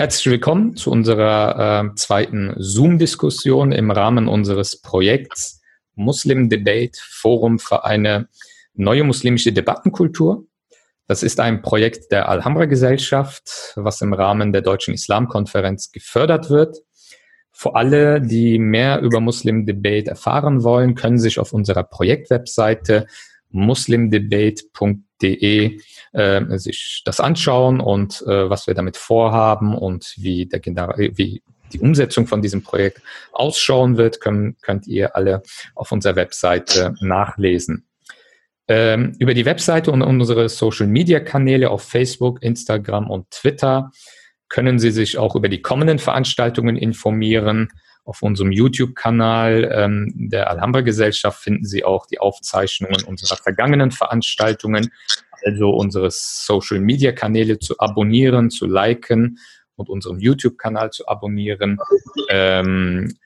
Herzlich willkommen zu unserer äh, zweiten Zoom-Diskussion im Rahmen unseres Projekts Muslim Debate Forum für eine neue muslimische Debattenkultur. Das ist ein Projekt der Alhambra Gesellschaft, was im Rahmen der Deutschen Islamkonferenz gefördert wird. Für alle, die mehr über Muslim Debate erfahren wollen, können sich auf unserer Projektwebseite muslimdebate.de äh, sich das anschauen und äh, was wir damit vorhaben und wie, der, wie die Umsetzung von diesem Projekt ausschauen wird, können, könnt ihr alle auf unserer Webseite nachlesen. Ähm, über die Webseite und unsere Social-Media-Kanäle auf Facebook, Instagram und Twitter können Sie sich auch über die kommenden Veranstaltungen informieren. Auf unserem YouTube-Kanal ähm, der Alhambra Gesellschaft finden Sie auch die Aufzeichnungen unserer vergangenen Veranstaltungen, also unsere Social-Media-Kanäle zu abonnieren, zu liken und unseren YouTube-Kanal zu abonnieren. Ähm,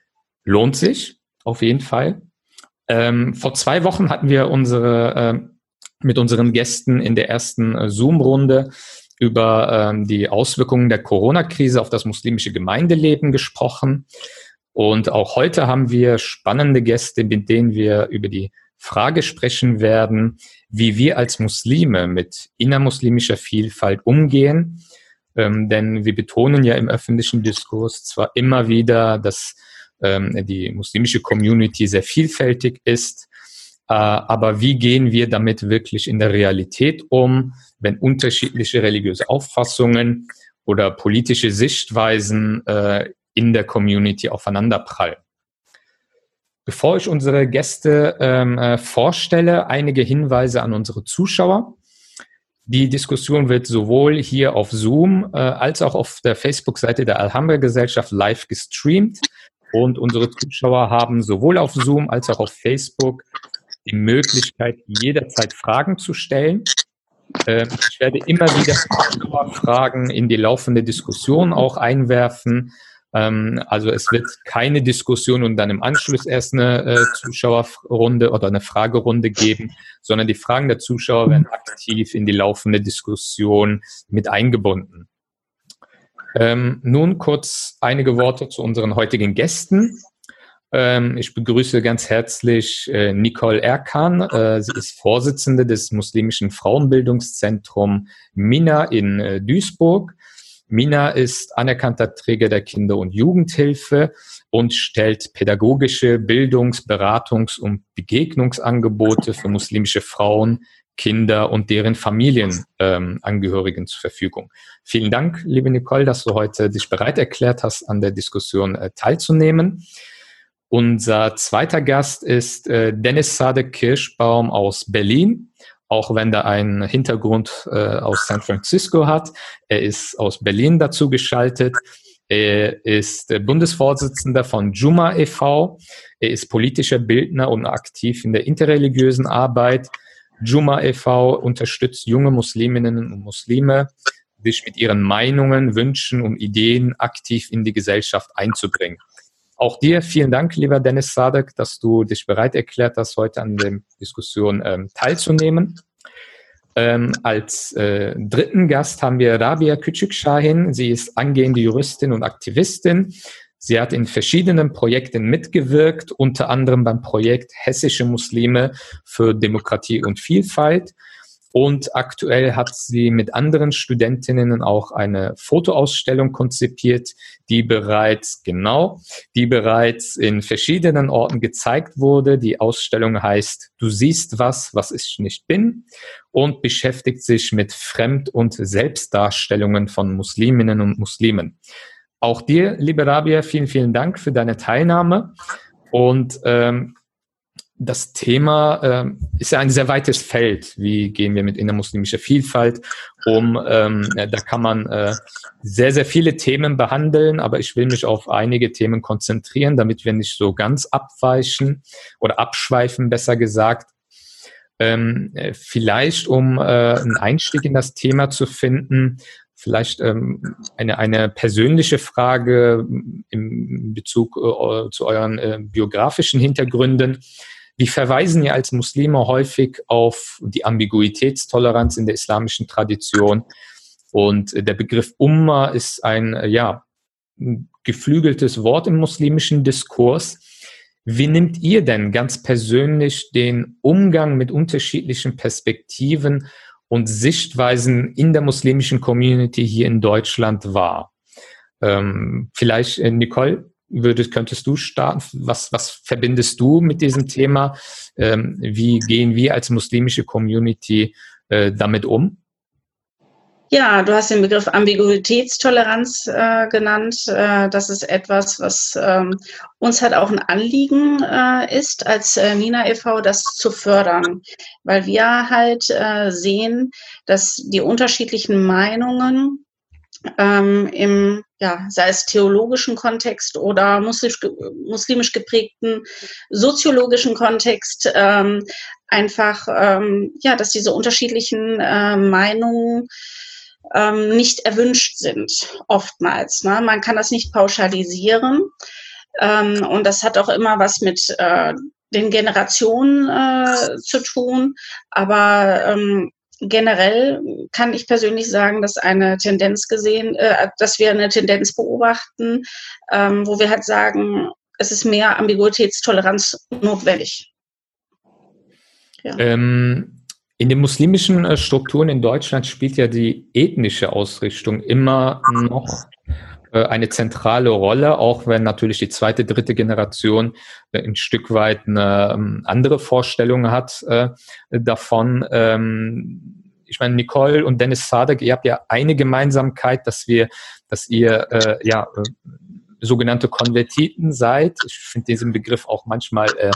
lohnt sich auf jeden Fall. Ähm, vor zwei Wochen hatten wir unsere äh, mit unseren Gästen in der ersten äh, Zoom-Runde über ähm, die Auswirkungen der Corona-Krise auf das muslimische Gemeindeleben gesprochen. Und auch heute haben wir spannende Gäste, mit denen wir über die Frage sprechen werden, wie wir als Muslime mit innermuslimischer Vielfalt umgehen. Ähm, denn wir betonen ja im öffentlichen Diskurs zwar immer wieder, dass ähm, die muslimische Community sehr vielfältig ist, äh, aber wie gehen wir damit wirklich in der Realität um, wenn unterschiedliche religiöse Auffassungen oder politische Sichtweisen äh, in der Community aufeinanderprallen. Bevor ich unsere Gäste ähm, äh, vorstelle, einige Hinweise an unsere Zuschauer. Die Diskussion wird sowohl hier auf Zoom äh, als auch auf der Facebook-Seite der Alhambra Gesellschaft live gestreamt. Und unsere Zuschauer haben sowohl auf Zoom als auch auf Facebook die Möglichkeit, jederzeit Fragen zu stellen. Äh, ich werde immer wieder Fragen in die laufende Diskussion auch einwerfen. Ähm, also es wird keine Diskussion und dann im Anschluss erst eine äh, Zuschauerrunde oder eine Fragerunde geben, sondern die Fragen der Zuschauer werden aktiv in die laufende Diskussion mit eingebunden. Ähm, nun kurz einige Worte zu unseren heutigen Gästen. Ähm, ich begrüße ganz herzlich äh, Nicole Erkan. Äh, sie ist Vorsitzende des muslimischen Frauenbildungszentrums MINA in äh, Duisburg. Mina ist anerkannter Träger der Kinder- und Jugendhilfe und stellt pädagogische Bildungs-, Beratungs- und Begegnungsangebote für muslimische Frauen, Kinder und deren Familienangehörigen ähm, zur Verfügung. Vielen Dank, liebe Nicole, dass du heute dich bereit erklärt hast, an der Diskussion äh, teilzunehmen. Unser zweiter Gast ist äh, Dennis Sadek Kirschbaum aus Berlin auch wenn er einen Hintergrund äh, aus San Francisco hat. Er ist aus Berlin dazu geschaltet. Er ist Bundesvorsitzender von Juma e.V. Er ist politischer Bildner und aktiv in der interreligiösen Arbeit. Juma e.V. unterstützt junge Musliminnen und Muslime, sich mit ihren Meinungen, Wünschen und Ideen aktiv in die Gesellschaft einzubringen. Auch dir vielen Dank, lieber Dennis Sadek, dass du dich bereit erklärt hast, heute an der Diskussion ähm, teilzunehmen. Ähm, als äh, dritten Gast haben wir Rabia Küçük-Şahin. Sie ist angehende Juristin und Aktivistin. Sie hat in verschiedenen Projekten mitgewirkt, unter anderem beim Projekt Hessische Muslime für Demokratie und Vielfalt. Und aktuell hat sie mit anderen Studentinnen auch eine Fotoausstellung konzipiert, die bereits, genau, die bereits in verschiedenen Orten gezeigt wurde. Die Ausstellung heißt Du siehst was, was ich nicht bin und beschäftigt sich mit Fremd- und Selbstdarstellungen von Musliminnen und Muslimen. Auch dir, liebe Rabia, vielen, vielen Dank für deine Teilnahme. Und ähm, das Thema äh, ist ja ein sehr weites Feld. Wie gehen wir mit innermuslimischer Vielfalt um? Ähm, da kann man äh, sehr, sehr viele Themen behandeln, aber ich will mich auf einige Themen konzentrieren, damit wir nicht so ganz abweichen oder abschweifen, besser gesagt. Ähm, äh, vielleicht, um äh, einen Einstieg in das Thema zu finden, vielleicht ähm, eine, eine persönliche Frage im Bezug äh, zu euren äh, biografischen Hintergründen. Wir verweisen ja als Muslime häufig auf die Ambiguitätstoleranz in der islamischen Tradition. Und der Begriff Umma ist ein, ja, geflügeltes Wort im muslimischen Diskurs. Wie nimmt ihr denn ganz persönlich den Umgang mit unterschiedlichen Perspektiven und Sichtweisen in der muslimischen Community hier in Deutschland wahr? Ähm, vielleicht, äh, Nicole, würdest, könntest du starten? Was, was verbindest du mit diesem Thema? Ähm, wie gehen wir als muslimische Community äh, damit um? Ja, du hast den Begriff Ambiguitätstoleranz äh, genannt. Äh, das ist etwas, was ähm, uns halt auch ein Anliegen äh, ist, als äh, Nina e.V., das zu fördern, weil wir halt äh, sehen, dass die unterschiedlichen Meinungen ähm, im, ja, sei es theologischen Kontext oder muslimisch, muslimisch geprägten soziologischen Kontext, ähm, einfach, ähm, ja, dass diese unterschiedlichen äh, Meinungen ähm, nicht erwünscht sind, oftmals. Ne? Man kann das nicht pauschalisieren. Ähm, und das hat auch immer was mit äh, den Generationen äh, zu tun. Aber ähm, generell kann ich persönlich sagen, dass eine Tendenz gesehen, äh, dass wir eine Tendenz beobachten, ähm, wo wir halt sagen, es ist mehr Ambiguitätstoleranz notwendig. Ja. Ähm, in den muslimischen äh, Strukturen in Deutschland spielt ja die ethnische Ausrichtung immer noch eine zentrale Rolle, auch wenn natürlich die zweite, dritte Generation äh, ein Stück weit eine ähm, andere Vorstellung hat davon. Ähm, ich meine, Nicole und Dennis Sadek, ihr habt ja eine Gemeinsamkeit, dass wir, dass ihr ja sogenannte Konvertiten seid. Ich finde diesen Begriff auch manchmal äh,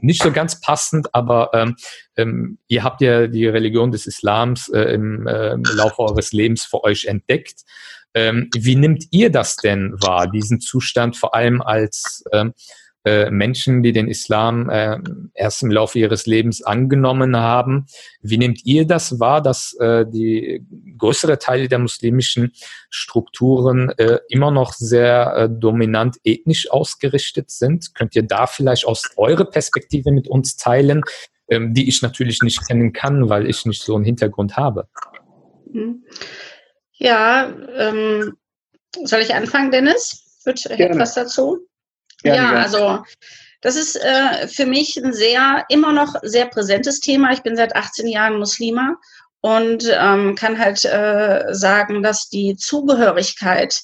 nicht so ganz passend, aber ähm, ähm, ihr habt ja die Religion des Islams äh, im, äh, im Laufe eures Lebens für euch entdeckt. Ähm, wie nimmt ihr das denn wahr, diesen Zustand vor allem als ähm, äh, Menschen, die den Islam äh, erst im Laufe ihres Lebens angenommen haben. Wie nehmt ihr das wahr, dass äh, die größere Teile der muslimischen Strukturen äh, immer noch sehr äh, dominant ethnisch ausgerichtet sind? Könnt ihr da vielleicht aus eurer Perspektive mit uns teilen, ähm, die ich natürlich nicht kennen kann, weil ich nicht so einen Hintergrund habe? Mhm. Ja, ähm, soll ich anfangen, Dennis? Wird etwas dazu? Ja, ja also das ist äh, für mich ein sehr, immer noch sehr präsentes Thema. Ich bin seit 18 Jahren Muslima und ähm, kann halt äh, sagen, dass die Zugehörigkeit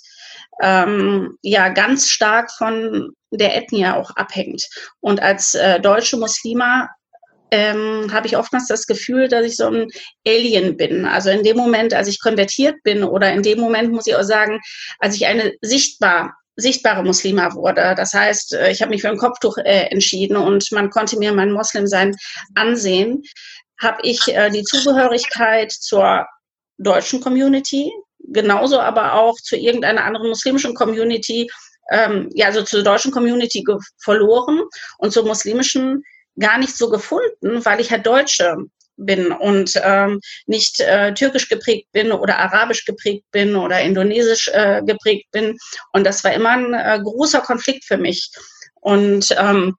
ähm, ja ganz stark von der Ethnie auch abhängt. Und als äh, deutsche Muslima ähm, habe ich oftmals das Gefühl, dass ich so ein Alien bin. Also in dem Moment, als ich konvertiert bin oder in dem Moment muss ich auch sagen, als ich eine sichtbar sichtbare Muslima wurde. Das heißt, äh, ich habe mich für ein Kopftuch äh, entschieden und man konnte mir mein Moslemsein ansehen. Habe ich äh, die Zugehörigkeit zur deutschen Community, genauso aber auch zu irgendeiner anderen muslimischen Community, ähm, ja, also zur deutschen Community verloren und zur muslimischen gar nicht so gefunden, weil ich halt Deutsche bin und ähm, nicht äh, türkisch geprägt bin oder arabisch geprägt bin oder indonesisch äh, geprägt bin. Und das war immer ein äh, großer Konflikt für mich. Und ähm,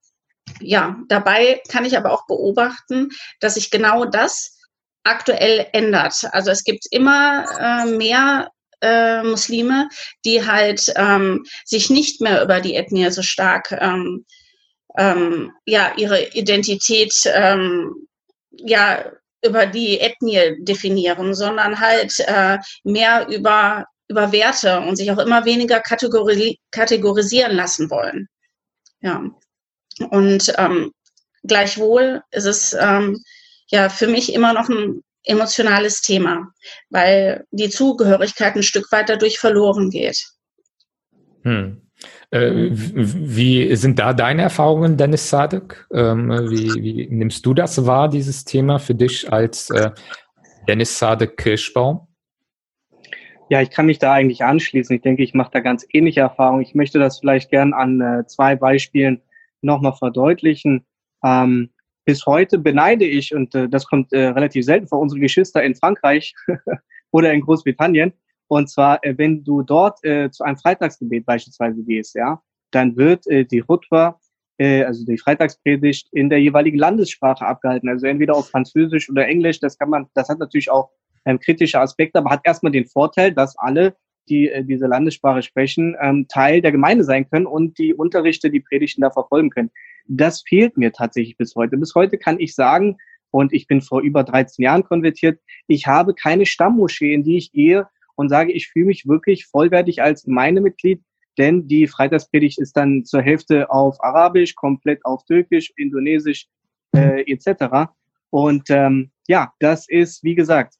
ja, dabei kann ich aber auch beobachten, dass sich genau das aktuell ändert. Also es gibt immer äh, mehr äh, Muslime, die halt ähm, sich nicht mehr über die Ethnie so stark ähm, ähm, ja ihre Identität ähm, ja über die Ethnie definieren, sondern halt äh, mehr über, über Werte und sich auch immer weniger kategori kategorisieren lassen wollen. Ja. Und ähm, gleichwohl ist es ähm, ja für mich immer noch ein emotionales Thema, weil die Zugehörigkeit ein Stück weit dadurch verloren geht. Hm. Äh, wie sind da deine Erfahrungen, Dennis Sadek? Ähm, wie, wie, nimmst du das wahr, dieses Thema für dich als äh, Dennis Sadek Kirschbaum? Ja, ich kann mich da eigentlich anschließen. Ich denke, ich mache da ganz ähnliche Erfahrungen. Ich möchte das vielleicht gern an äh, zwei Beispielen nochmal verdeutlichen. Ähm, bis heute beneide ich, und das kommt relativ selten vor, unsere Geschwister in Frankreich oder in Großbritannien, und zwar, äh, wenn du dort äh, zu einem Freitagsgebet beispielsweise gehst, ja, dann wird äh, die Hutwa, äh, also die Freitagspredigt, in der jeweiligen Landessprache abgehalten. Also entweder auf Französisch oder Englisch. Das kann man, das hat natürlich auch ähm, kritische Aspekte, aber hat erstmal den Vorteil, dass alle, die äh, diese Landessprache sprechen, ähm, Teil der Gemeinde sein können und die Unterrichte, die Predigten da verfolgen können. Das fehlt mir tatsächlich bis heute. Bis heute kann ich sagen, und ich bin vor über 13 Jahren konvertiert, ich habe keine Stammmoschee, in die ich gehe und sage, ich fühle mich wirklich vollwertig als Gemeindemitglied, denn die Freitagspredigt ist dann zur Hälfte auf Arabisch, komplett auf Türkisch, Indonesisch äh, etc. Und ähm, ja, das ist, wie gesagt,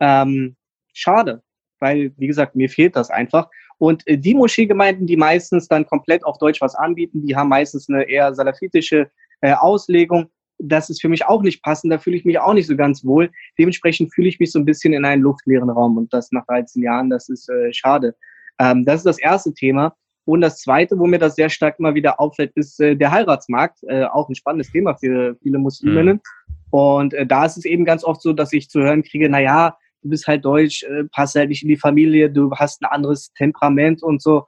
ähm, schade, weil, wie gesagt, mir fehlt das einfach. Und äh, die Moscheegemeinden, die meistens dann komplett auf Deutsch was anbieten, die haben meistens eine eher salafitische äh, Auslegung. Das ist für mich auch nicht passend, da fühle ich mich auch nicht so ganz wohl. Dementsprechend fühle ich mich so ein bisschen in einen luftleeren Raum und das nach 13 Jahren, das ist äh, schade. Ähm, das ist das erste Thema. Und das zweite, wo mir das sehr stark immer wieder auffällt, ist äh, der Heiratsmarkt. Äh, auch ein spannendes Thema für viele Musliminnen. Mhm. Und äh, da ist es eben ganz oft so, dass ich zu hören kriege, na ja, du bist halt deutsch, äh, passt halt nicht in die Familie, du hast ein anderes Temperament und so.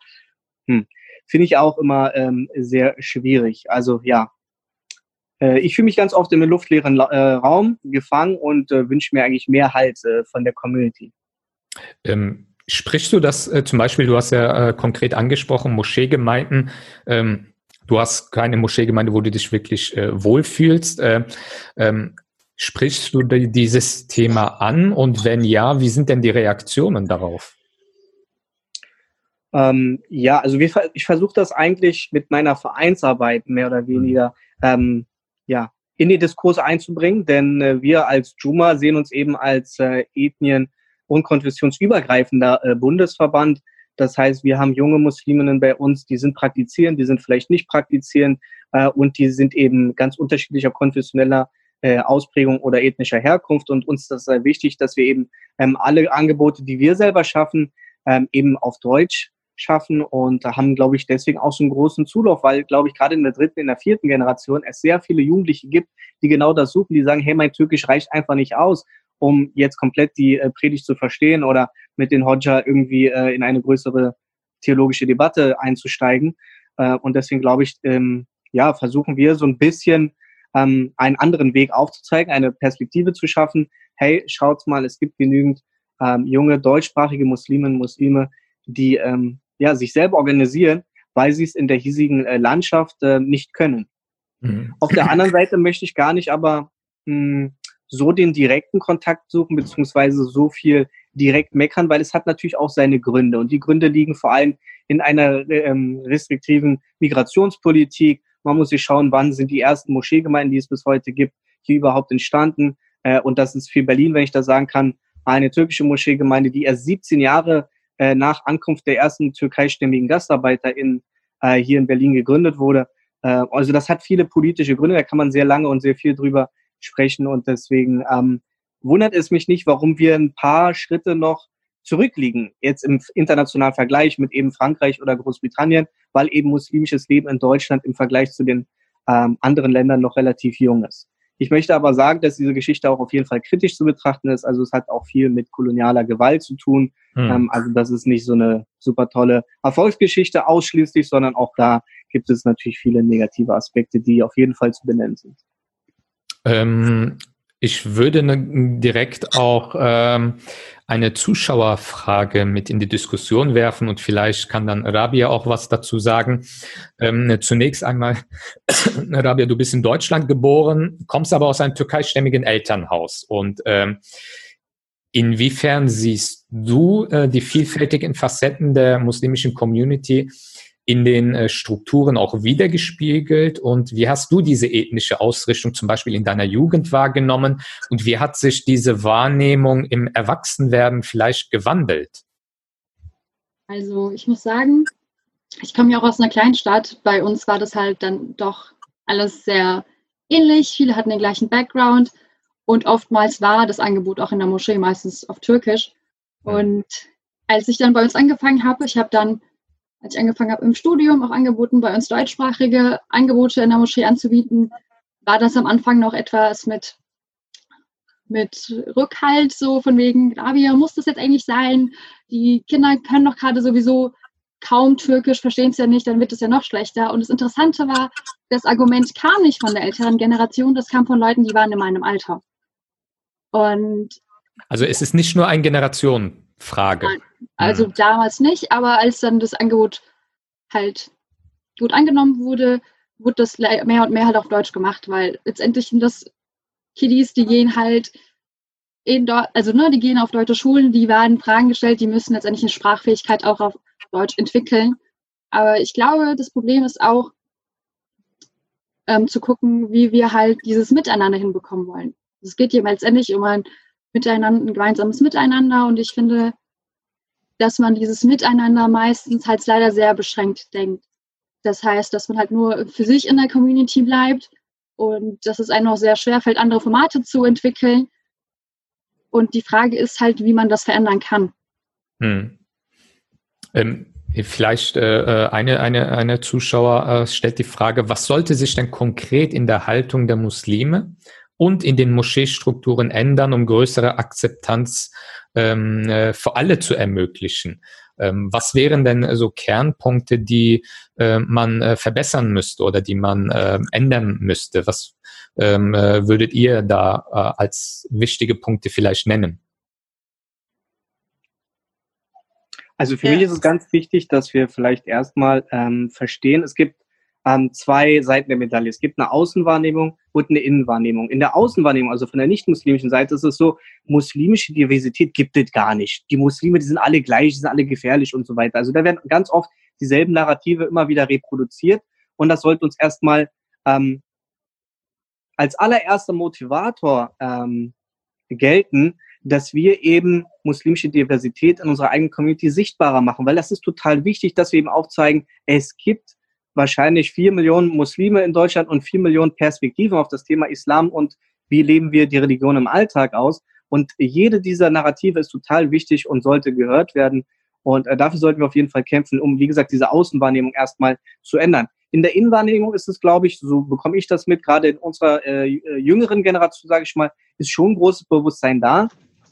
Hm. Finde ich auch immer ähm, sehr schwierig. Also ja, ich fühle mich ganz oft in einem luftleeren äh, Raum gefangen und äh, wünsche mir eigentlich mehr Halt äh, von der Community. Ähm, sprichst du das äh, zum Beispiel, du hast ja äh, konkret angesprochen, Moscheegemeinden, ähm, du hast keine Moscheegemeinde, wo du dich wirklich äh, wohlfühlst. Äh, ähm, sprichst du dieses Thema an und wenn ja, wie sind denn die Reaktionen darauf? Ähm, ja, also wir, ich versuche das eigentlich mit meiner Vereinsarbeit mehr oder weniger ähm, ja, in den Diskurs einzubringen, denn äh, wir als Juma sehen uns eben als äh, Ethnien- und konfessionsübergreifender äh, Bundesverband das heißt, wir haben junge Musliminnen bei uns, die sind praktizierend, die sind vielleicht nicht praktizierend äh, und die sind eben ganz unterschiedlicher konfessioneller äh, Ausprägung oder ethnischer Herkunft. Und uns ist das sehr wichtig, dass wir eben ähm, alle Angebote, die wir selber schaffen, ähm, eben auf Deutsch schaffen und haben, glaube ich, deswegen auch so einen großen Zulauf, weil, glaube ich, gerade in der dritten, in der vierten Generation es sehr viele Jugendliche gibt, die genau das suchen, die sagen, hey, mein Türkisch reicht einfach nicht aus um jetzt komplett die äh, Predigt zu verstehen oder mit den Hodja irgendwie äh, in eine größere theologische Debatte einzusteigen. Äh, und deswegen glaube ich, ähm, ja, versuchen wir so ein bisschen ähm, einen anderen Weg aufzuzeigen, eine Perspektive zu schaffen. Hey, schaut mal, es gibt genügend ähm, junge deutschsprachige Musliminnen, Muslime, die ähm, ja, sich selber organisieren, weil sie es in der hiesigen äh, Landschaft äh, nicht können. Mhm. Auf der anderen Seite möchte ich gar nicht aber mh, hm, so den direkten Kontakt suchen, beziehungsweise so viel direkt meckern, weil es hat natürlich auch seine Gründe. Und die Gründe liegen vor allem in einer ähm, restriktiven Migrationspolitik. Man muss sich schauen, wann sind die ersten Moscheegemeinden, die es bis heute gibt, hier überhaupt entstanden. Äh, und das ist für Berlin, wenn ich das sagen kann, eine türkische Moscheegemeinde, die erst 17 Jahre äh, nach Ankunft der ersten türkeistämmigen Gastarbeiter in, äh, hier in Berlin gegründet wurde. Äh, also das hat viele politische Gründe, da kann man sehr lange und sehr viel drüber sprechen. Und deswegen ähm, wundert es mich nicht, warum wir ein paar Schritte noch zurückliegen, jetzt im internationalen Vergleich mit eben Frankreich oder Großbritannien, weil eben muslimisches Leben in Deutschland im Vergleich zu den ähm, anderen Ländern noch relativ jung ist. Ich möchte aber sagen, dass diese Geschichte auch auf jeden Fall kritisch zu betrachten ist. Also es hat auch viel mit kolonialer Gewalt zu tun. Hm. Ähm, also das ist nicht so eine super tolle Erfolgsgeschichte ausschließlich, sondern auch da gibt es natürlich viele negative Aspekte, die auf jeden Fall zu benennen sind. Ähm, ich würde direkt auch ähm, eine Zuschauerfrage mit in die Diskussion werfen und vielleicht kann dann Rabia auch was dazu sagen. Ähm, zunächst einmal, Rabia, du bist in Deutschland geboren, kommst aber aus einem türkeistämmigen Elternhaus und ähm, Inwiefern siehst du äh, die vielfältigen Facetten der muslimischen Community in den äh, Strukturen auch wiedergespiegelt? Und wie hast du diese ethnische Ausrichtung zum Beispiel in deiner Jugend wahrgenommen? Und wie hat sich diese Wahrnehmung im Erwachsenwerden vielleicht gewandelt? Also ich muss sagen, ich komme ja auch aus einer kleinen Stadt. Bei uns war das halt dann doch alles sehr ähnlich. Viele hatten den gleichen Background und oftmals war das Angebot auch in der Moschee meistens auf Türkisch. Und als ich dann bei uns angefangen habe, ich habe dann als ich angefangen habe im Studium, auch angeboten, bei uns deutschsprachige Angebote in der Moschee anzubieten, war das am Anfang noch etwas mit, mit Rückhalt, so von wegen, Rabia, muss das jetzt eigentlich sein? Die Kinder können doch gerade sowieso kaum Türkisch, verstehen es ja nicht, dann wird es ja noch schlechter. Und das Interessante war, das Argument kam nicht von der älteren Generation, das kam von Leuten, die waren in meinem Alter. Und Also es ist nicht nur eine Generationenfrage. Also hm. damals nicht, aber als dann das Angebot halt gut angenommen wurde, wurde das mehr und mehr halt auf Deutsch gemacht, weil letztendlich sind das Kiddies, die gehen halt in dort, also ne, die gehen auf deutsche Schulen, die werden Fragen gestellt, die müssen letztendlich eine Sprachfähigkeit auch auf Deutsch entwickeln. Aber ich glaube, das Problem ist auch, ähm, zu gucken, wie wir halt dieses Miteinander hinbekommen wollen. Es geht hier letztendlich um ein Miteinander, ein gemeinsames Miteinander und ich finde, dass man dieses Miteinander meistens halt leider sehr beschränkt denkt. Das heißt, dass man halt nur für sich in der Community bleibt und dass es einem auch sehr schwer fällt, andere Formate zu entwickeln. Und die Frage ist halt, wie man das verändern kann. Hm. Ähm, vielleicht äh, äh, eine, eine, eine Zuschauer äh, stellt die Frage, was sollte sich denn konkret in der Haltung der Muslime und in den Moscheestrukturen ändern, um größere Akzeptanz ähm, äh, für alle zu ermöglichen? Ähm, was wären denn so Kernpunkte, die äh, man äh, verbessern müsste oder die man äh, ändern müsste? Was ähm, äh, würdet ihr da äh, als wichtige Punkte vielleicht nennen? Also für ja. mich ist es ganz wichtig, dass wir vielleicht erstmal ähm, verstehen, es gibt ähm, zwei Seiten der Medaille. Es gibt eine Außenwahrnehmung und eine Innenwahrnehmung. In der Außenwahrnehmung, also von der nicht-muslimischen Seite, ist es so, muslimische Diversität gibt es gar nicht. Die Muslime, die sind alle gleich, die sind alle gefährlich und so weiter. Also da werden ganz oft dieselben Narrative immer wieder reproduziert und das sollte uns erstmal ähm, als allererster Motivator ähm, gelten, dass wir eben muslimische Diversität in unserer eigenen Community sichtbarer machen, weil das ist total wichtig, dass wir eben aufzeigen, es gibt wahrscheinlich vier Millionen Muslime in Deutschland und vier Millionen Perspektiven auf das Thema Islam und wie leben wir die Religion im Alltag aus. Und jede dieser Narrative ist total wichtig und sollte gehört werden. Und äh, dafür sollten wir auf jeden Fall kämpfen, um, wie gesagt, diese Außenwahrnehmung erstmal zu ändern. In der Innenwahrnehmung ist es, glaube ich, so bekomme ich das mit, gerade in unserer äh, jüngeren Generation, sage ich mal, ist schon großes Bewusstsein da.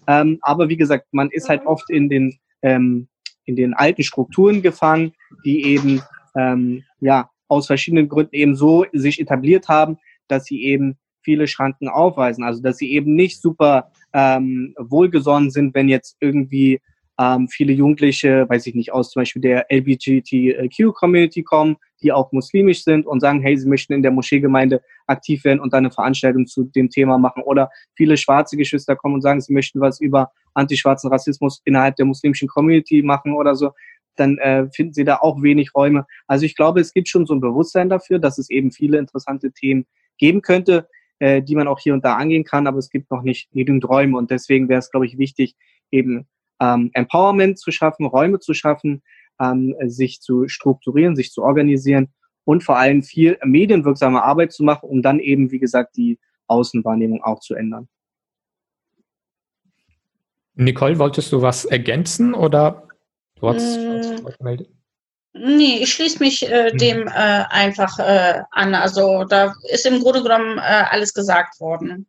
Ähm, aber wie gesagt, man ist halt oft in den, ähm, in den alten Strukturen gefangen, die eben ähm, ja aus verschiedenen Gründen eben so sich etabliert haben, dass sie eben viele Schranken aufweisen. Also dass sie eben nicht super ähm, wohlgesonnen sind, wenn jetzt irgendwie ähm, viele Jugendliche, weiß ich nicht, aus zum Beispiel der LGBTQ-Community kommen, die auch muslimisch sind und sagen, hey, sie möchten in der Moscheegemeinde aktiv werden und dann eine Veranstaltung zu dem Thema machen. Oder viele schwarze Geschwister kommen und sagen, sie möchten was über antischwarzen Rassismus innerhalb der muslimischen Community machen oder so. Dann äh, finden sie da auch wenig Räume. Also ich glaube, es gibt schon so ein Bewusstsein dafür, dass es eben viele interessante Themen geben könnte, äh, die man auch hier und da angehen kann, aber es gibt noch nicht genügend Räume. Und deswegen wäre es, glaube ich, wichtig, eben ähm, Empowerment zu schaffen, Räume zu schaffen, ähm, sich zu strukturieren, sich zu organisieren und vor allem viel medienwirksame Arbeit zu machen, um dann eben, wie gesagt, die Außenwahrnehmung auch zu ändern. Nicole, wolltest du was ergänzen oder du hast mm. was gemeldet? Nee, ich schließe mich äh, mhm. dem äh, einfach äh, an. Also da ist im Grunde genommen äh, alles gesagt worden.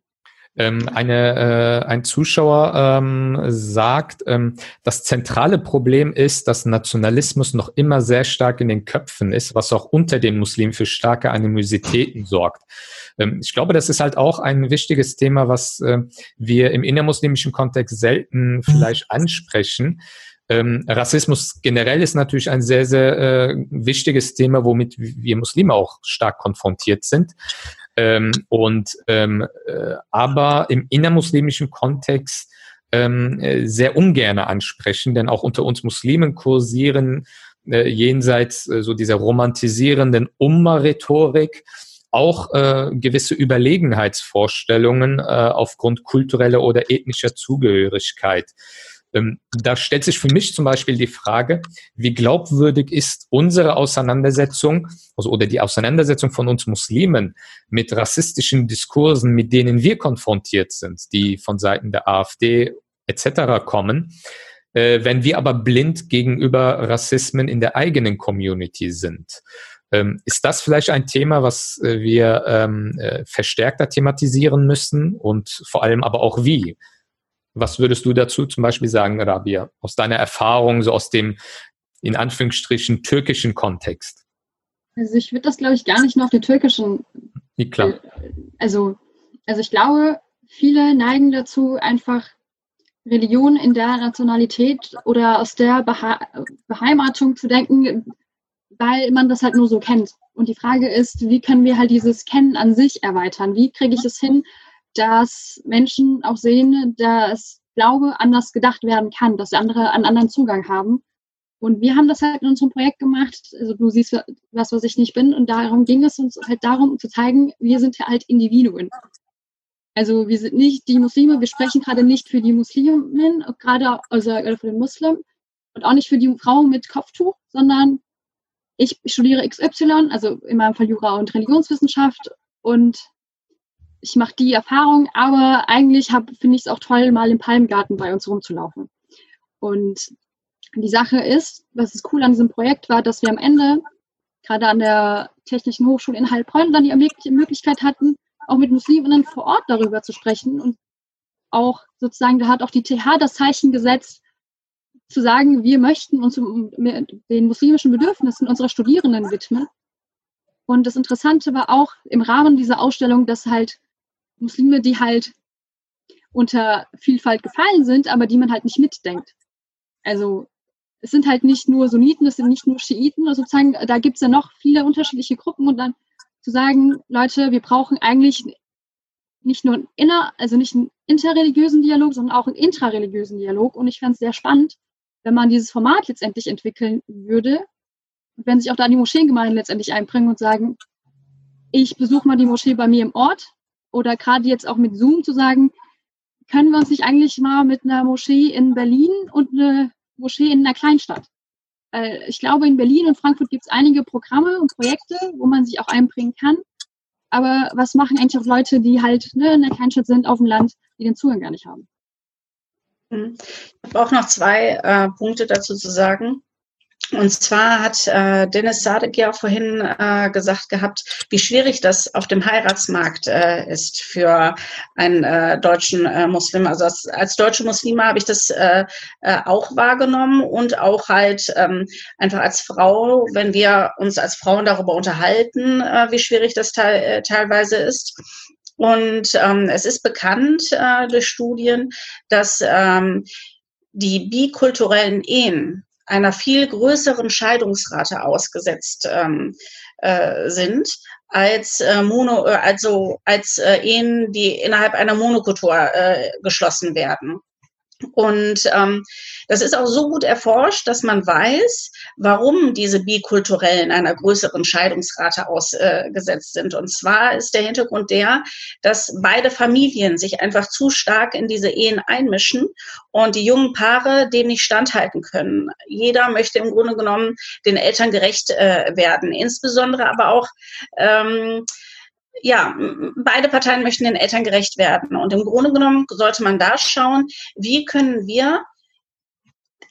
Ähm, eine, äh, ein Zuschauer ähm, sagt, ähm, das zentrale Problem ist, dass Nationalismus noch immer sehr stark in den Köpfen ist, was auch unter den Muslimen für starke Animositäten sorgt. Ähm, ich glaube, das ist halt auch ein wichtiges Thema, was äh, wir im innermuslimischen Kontext selten vielleicht ansprechen. Ähm, Rassismus generell ist natürlich ein sehr, sehr äh, wichtiges Thema, womit wir Muslime auch stark konfrontiert sind. Ähm, und ähm, äh, aber im innermuslimischen Kontext ähm, äh, sehr ungern ansprechen, denn auch unter uns Muslimen kursieren äh, jenseits äh, so dieser romantisierenden Umma-Rhetorik auch äh, gewisse Überlegenheitsvorstellungen äh, aufgrund kultureller oder ethnischer Zugehörigkeit. Ähm, da stellt sich für mich zum Beispiel die Frage, wie glaubwürdig ist unsere Auseinandersetzung, also oder die Auseinandersetzung von uns Muslimen mit rassistischen Diskursen, mit denen wir konfrontiert sind, die von Seiten der AfD etc. kommen, äh, wenn wir aber blind gegenüber Rassismen in der eigenen Community sind. Ähm, ist das vielleicht ein Thema, was äh, wir ähm, äh, verstärkter thematisieren müssen und vor allem aber auch wie? Was würdest du dazu zum Beispiel sagen, Rabia, aus deiner Erfahrung, so aus dem in Anführungsstrichen türkischen Kontext? Also ich würde das, glaube ich, gar nicht nur auf den türkischen. Ja, klar. Also, also ich glaube, viele neigen dazu, einfach Religion in der Nationalität oder aus der Beheimatung zu denken, weil man das halt nur so kennt. Und die Frage ist, wie können wir halt dieses Kennen an sich erweitern? Wie kriege ich es hin, dass Menschen auch sehen, dass Glaube anders gedacht werden kann, dass andere einen anderen Zugang haben. Und wir haben das halt in unserem Projekt gemacht. Also du siehst was, was ich nicht bin. Und darum ging es uns halt darum zu zeigen, wir sind halt Individuen. Also wir sind nicht die Muslime, wir sprechen gerade nicht für die Muslimen, gerade also für den Muslim und auch nicht für die Frau mit Kopftuch, sondern ich studiere XY, also in meinem Fall Jura und Religionswissenschaft und ich mache die Erfahrung, aber eigentlich finde ich es auch toll, mal im Palmgarten bei uns rumzulaufen. Und die Sache ist, was ist cool an diesem Projekt war, dass wir am Ende gerade an der Technischen Hochschule in Heilbronn dann die Möglichkeit hatten, auch mit Musliminnen vor Ort darüber zu sprechen und auch sozusagen, da hat auch die TH das Zeichen gesetzt, zu sagen, wir möchten uns den muslimischen Bedürfnissen unserer Studierenden widmen. Und das Interessante war auch im Rahmen dieser Ausstellung, dass halt Muslime, die halt unter Vielfalt gefallen sind, aber die man halt nicht mitdenkt. Also es sind halt nicht nur Sunniten, es sind nicht nur Schiiten, also sozusagen, da gibt es ja noch viele unterschiedliche Gruppen und dann zu sagen, Leute, wir brauchen eigentlich nicht nur einen inner, also nicht einen interreligiösen Dialog, sondern auch einen intrareligiösen Dialog. Und ich fände es sehr spannend, wenn man dieses Format letztendlich entwickeln würde, wenn sich auch da die Moscheengemeinden letztendlich einbringen und sagen, ich besuche mal die Moschee bei mir im Ort oder gerade jetzt auch mit Zoom zu sagen, können wir uns nicht eigentlich mal mit einer Moschee in Berlin und eine Moschee in einer Kleinstadt äh, ich glaube, in Berlin und Frankfurt gibt es einige Programme und Projekte, wo man sich auch einbringen kann. Aber was machen eigentlich auch Leute, die halt ne, in der Kleinstadt sind, auf dem Land, die den Zugang gar nicht haben? Hm. Ich habe auch noch zwei äh, Punkte dazu zu sagen. Und zwar hat äh, Dennis Sadek ja vorhin äh, gesagt gehabt, wie schwierig das auf dem Heiratsmarkt äh, ist für einen äh, deutschen äh, Muslim. Also als, als deutsche Muslime habe ich das äh, äh, auch wahrgenommen und auch halt ähm, einfach als Frau, wenn wir uns als Frauen darüber unterhalten, äh, wie schwierig das te äh, teilweise ist. Und ähm, es ist bekannt äh, durch Studien, dass ähm, die bikulturellen Ehen einer viel größeren Scheidungsrate ausgesetzt ähm, äh, sind als äh, Mono, äh, also als äh, Ehen, die innerhalb einer Monokultur äh, geschlossen werden. Und ähm, das ist auch so gut erforscht, dass man weiß, warum diese Bikulturellen einer größeren Scheidungsrate ausgesetzt äh, sind. Und zwar ist der Hintergrund der, dass beide Familien sich einfach zu stark in diese Ehen einmischen und die jungen Paare dem nicht standhalten können. Jeder möchte im Grunde genommen den Eltern gerecht äh, werden, insbesondere aber auch ähm, ja, beide Parteien möchten den Eltern gerecht werden. Und im Grunde genommen sollte man da schauen, wie können wir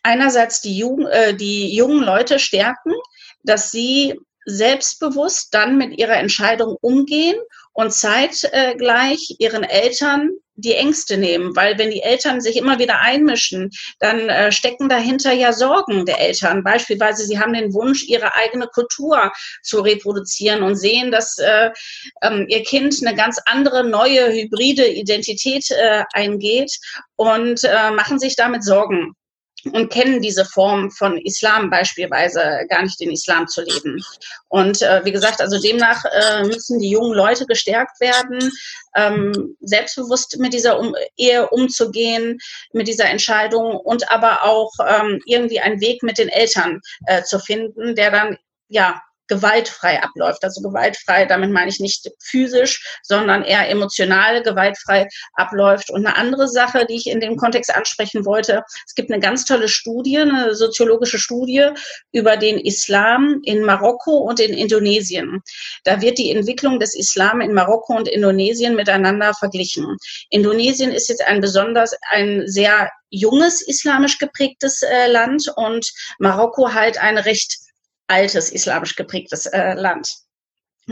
einerseits die, Jugend, äh, die jungen Leute stärken, dass sie selbstbewusst dann mit ihrer Entscheidung umgehen und zeitgleich ihren Eltern die Ängste nehmen, weil wenn die Eltern sich immer wieder einmischen, dann äh, stecken dahinter ja Sorgen der Eltern. Beispielsweise, sie haben den Wunsch, ihre eigene Kultur zu reproduzieren und sehen, dass äh, ähm, ihr Kind eine ganz andere, neue, hybride Identität äh, eingeht und äh, machen sich damit Sorgen und kennen diese Form von Islam beispielsweise gar nicht den Islam zu leben. Und äh, wie gesagt, also demnach äh, müssen die jungen Leute gestärkt werden, ähm, selbstbewusst mit dieser um Ehe umzugehen, mit dieser Entscheidung und aber auch ähm, irgendwie einen Weg mit den Eltern äh, zu finden, der dann ja gewaltfrei abläuft. Also gewaltfrei, damit meine ich nicht physisch, sondern eher emotional gewaltfrei abläuft. Und eine andere Sache, die ich in dem Kontext ansprechen wollte, es gibt eine ganz tolle Studie, eine soziologische Studie über den Islam in Marokko und in Indonesien. Da wird die Entwicklung des Islam in Marokko und Indonesien miteinander verglichen. Indonesien ist jetzt ein besonders, ein sehr junges islamisch geprägtes äh, Land und Marokko halt ein recht altes islamisch geprägtes äh, Land.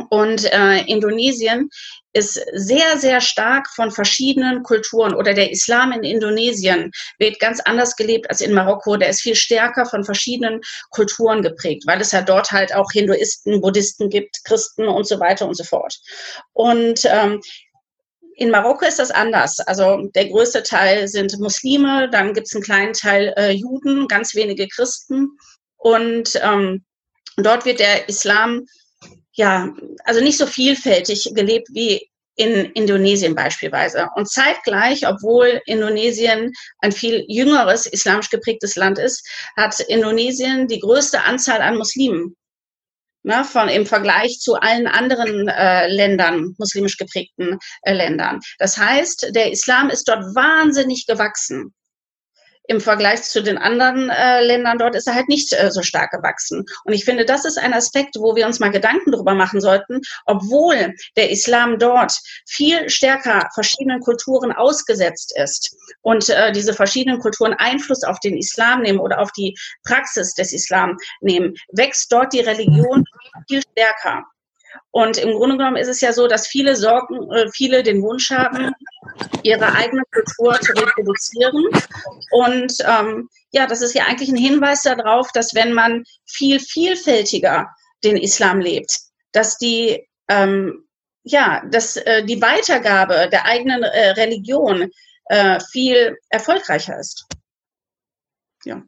Und äh, Indonesien ist sehr, sehr stark von verschiedenen Kulturen oder der Islam in Indonesien wird ganz anders gelebt als in Marokko. Der ist viel stärker von verschiedenen Kulturen geprägt, weil es ja dort halt auch Hinduisten, Buddhisten gibt, Christen und so weiter und so fort. Und ähm, in Marokko ist das anders. Also der größte Teil sind Muslime, dann gibt es einen kleinen Teil äh, Juden, ganz wenige Christen. Und ähm, dort wird der Islam ja, also nicht so vielfältig gelebt wie in Indonesien beispielsweise. Und zeitgleich, obwohl Indonesien ein viel jüngeres islamisch geprägtes Land ist, hat Indonesien die größte Anzahl an Muslimen ne, von, im Vergleich zu allen anderen äh, Ländern, muslimisch geprägten äh, Ländern. Das heißt, der Islam ist dort wahnsinnig gewachsen im Vergleich zu den anderen äh, Ländern dort ist er halt nicht äh, so stark gewachsen. Und ich finde, das ist ein Aspekt, wo wir uns mal Gedanken darüber machen sollten, obwohl der Islam dort viel stärker verschiedenen Kulturen ausgesetzt ist und äh, diese verschiedenen Kulturen Einfluss auf den Islam nehmen oder auf die Praxis des Islam nehmen, wächst dort die Religion viel stärker. Und im Grunde genommen ist es ja so, dass viele Sorgen, äh, viele den Wunsch haben, ihre eigene Kultur zu reproduzieren. Und ähm, ja, das ist ja eigentlich ein Hinweis darauf, dass wenn man viel vielfältiger den Islam lebt, dass die ähm, ja, dass äh, die Weitergabe der eigenen äh, Religion äh, viel erfolgreicher ist. Ja.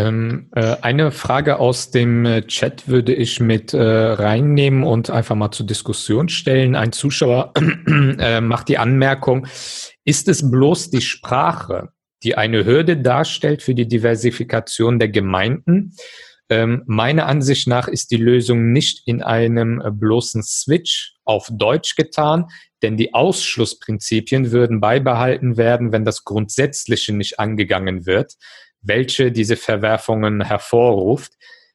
Ähm, äh, eine Frage aus dem äh, Chat würde ich mit äh, reinnehmen und einfach mal zur Diskussion stellen. Ein Zuschauer äh, macht die Anmerkung, ist es bloß die Sprache, die eine Hürde darstellt für die Diversifikation der Gemeinden? Ähm, meiner Ansicht nach ist die Lösung nicht in einem äh, bloßen Switch auf Deutsch getan, denn die Ausschlussprinzipien würden beibehalten werden, wenn das Grundsätzliche nicht angegangen wird welche diese Verwerfungen hervorruft.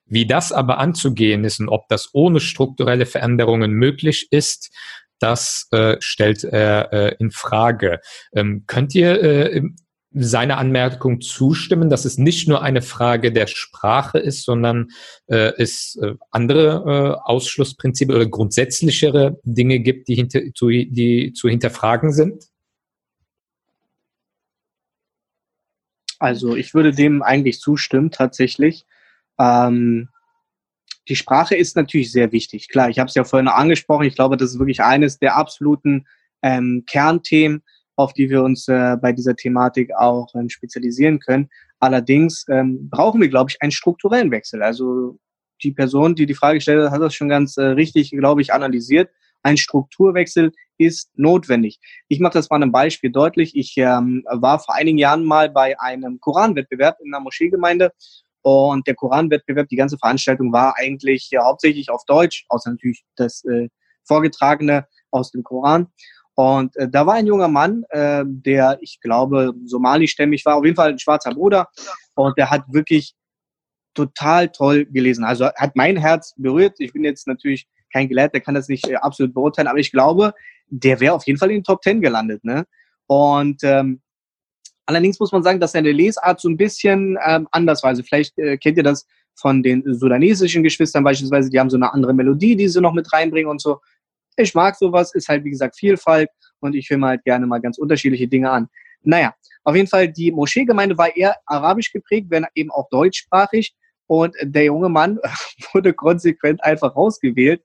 Wie das aber anzugehen ist und ob das ohne strukturelle Veränderungen möglich ist, das äh, stellt er äh, in Frage. Ähm, könnt ihr äh, seiner Anmerkung zustimmen, dass es nicht nur eine Frage der Sprache ist, sondern äh, es äh, andere äh, Ausschlussprinzipien oder grundsätzlichere Dinge gibt, die, hinter, zu, die zu hinterfragen sind? Also ich würde dem eigentlich zustimmen, tatsächlich. Ähm, die Sprache ist natürlich sehr wichtig. Klar, ich habe es ja vorhin angesprochen. Ich glaube, das ist wirklich eines der absoluten ähm, Kernthemen, auf die wir uns äh, bei dieser Thematik auch ähm, spezialisieren können. Allerdings ähm, brauchen wir, glaube ich, einen strukturellen Wechsel. Also die Person, die die Frage stellt, hat das schon ganz äh, richtig, glaube ich, analysiert. Ein Strukturwechsel ist notwendig. Ich mache das mal einem Beispiel deutlich. Ich ähm, war vor einigen Jahren mal bei einem Koranwettbewerb in einer Moscheegemeinde und der Koranwettbewerb, die ganze Veranstaltung war eigentlich ja, hauptsächlich auf Deutsch, außer natürlich das äh, Vorgetragene aus dem Koran. Und äh, da war ein junger Mann, äh, der, ich glaube, somalistämmig war, auf jeden Fall ein schwarzer Bruder. Und der hat wirklich total toll gelesen. Also hat mein Herz berührt. Ich bin jetzt natürlich kein Gelehrter, kann das nicht äh, absolut beurteilen, aber ich glaube, der wäre auf jeden Fall in den Top Ten gelandet. Ne? Und ähm, allerdings muss man sagen, dass seine Lesart so ein bisschen ähm, anders war. Also vielleicht äh, kennt ihr das von den sudanesischen Geschwistern beispielsweise, die haben so eine andere Melodie, die sie noch mit reinbringen und so. Ich mag sowas, ist halt wie gesagt Vielfalt und ich höre mir halt gerne mal ganz unterschiedliche Dinge an. Naja, auf jeden Fall, die Moscheegemeinde war eher arabisch geprägt, wenn eben auch deutschsprachig. Und der junge Mann wurde konsequent einfach rausgewählt,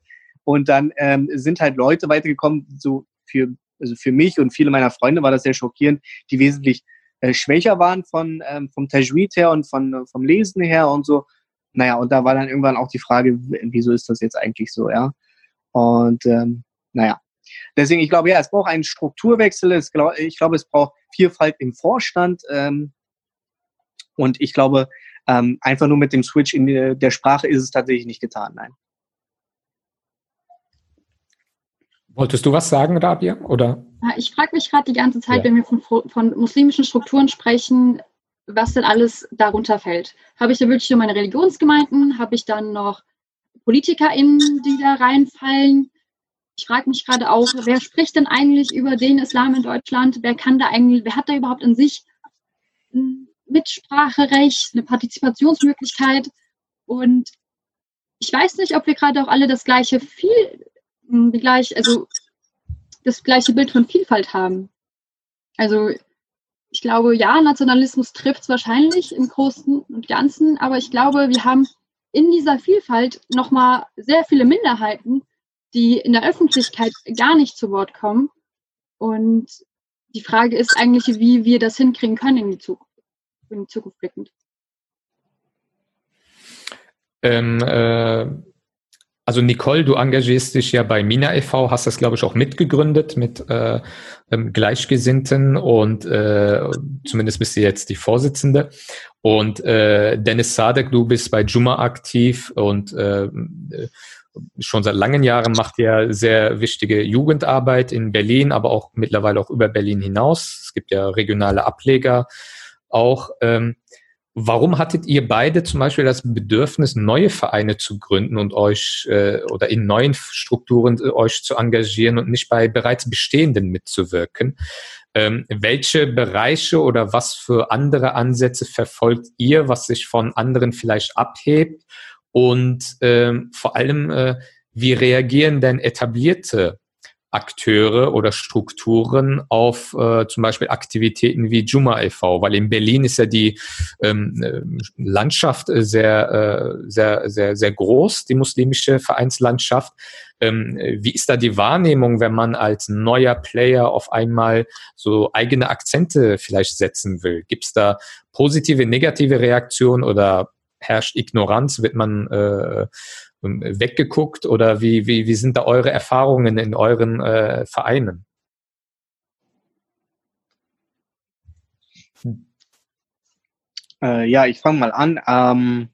und dann ähm, sind halt Leute weitergekommen, so für, also für mich und viele meiner Freunde war das sehr schockierend, die wesentlich äh, schwächer waren von, ähm, vom Tajweed her und von, vom Lesen her und so. Naja, und da war dann irgendwann auch die Frage, wieso ist das jetzt eigentlich so, ja? Und ähm, naja, deswegen, ich glaube, ja, es braucht einen Strukturwechsel. Es, ich glaube, es braucht Vielfalt im Vorstand. Ähm, und ich glaube, ähm, einfach nur mit dem Switch in der Sprache ist es tatsächlich nicht getan, nein. Wolltest du was sagen, Rabia? Oder? Ich frage mich gerade die ganze Zeit, ja. wenn wir von, von muslimischen Strukturen sprechen, was denn alles darunter fällt. Habe ich da wirklich nur meine Religionsgemeinden? Habe ich dann noch PolitikerInnen, die da reinfallen? Ich frage mich gerade auch, wer spricht denn eigentlich über den Islam in Deutschland? Wer kann da eigentlich, wer hat da überhaupt in sich ein Mitspracherecht, eine Partizipationsmöglichkeit? Und ich weiß nicht, ob wir gerade auch alle das gleiche viel gleich, also das gleiche Bild von Vielfalt haben. Also ich glaube, ja, Nationalismus trifft es wahrscheinlich im Großen und Ganzen, aber ich glaube, wir haben in dieser Vielfalt nochmal sehr viele Minderheiten, die in der Öffentlichkeit gar nicht zu Wort kommen. Und die Frage ist eigentlich, wie wir das hinkriegen können in die Zukunft, in die Zukunft blickend. Ähm, äh, also Nicole, du engagierst dich ja bei Mina e.V., hast das, glaube ich, auch mitgegründet mit äh, ähm, Gleichgesinnten und äh, zumindest bist du jetzt die Vorsitzende. Und äh, Dennis Sadek, du bist bei Juma aktiv und äh, schon seit langen Jahren macht ihr sehr wichtige Jugendarbeit in Berlin, aber auch mittlerweile auch über Berlin hinaus. Es gibt ja regionale Ableger auch. Ähm, Warum hattet ihr beide zum Beispiel das Bedürfnis, neue Vereine zu gründen und euch äh, oder in neuen Strukturen äh, euch zu engagieren und nicht bei bereits bestehenden mitzuwirken? Ähm, welche Bereiche oder was für andere Ansätze verfolgt ihr, was sich von anderen vielleicht abhebt? Und ähm, vor allem, äh, wie reagieren denn etablierte Akteure oder Strukturen auf äh, zum Beispiel Aktivitäten wie Juma e.V., weil in Berlin ist ja die ähm, äh, Landschaft sehr, äh, sehr, sehr, sehr groß, die muslimische Vereinslandschaft. Ähm, wie ist da die Wahrnehmung, wenn man als neuer Player auf einmal so eigene Akzente vielleicht setzen will? Gibt es da positive, negative Reaktionen oder herrscht Ignoranz? Wird man äh, weggeguckt oder wie, wie, wie sind da eure Erfahrungen in euren äh, Vereinen? Äh, ja, ich fange mal an. Ähm,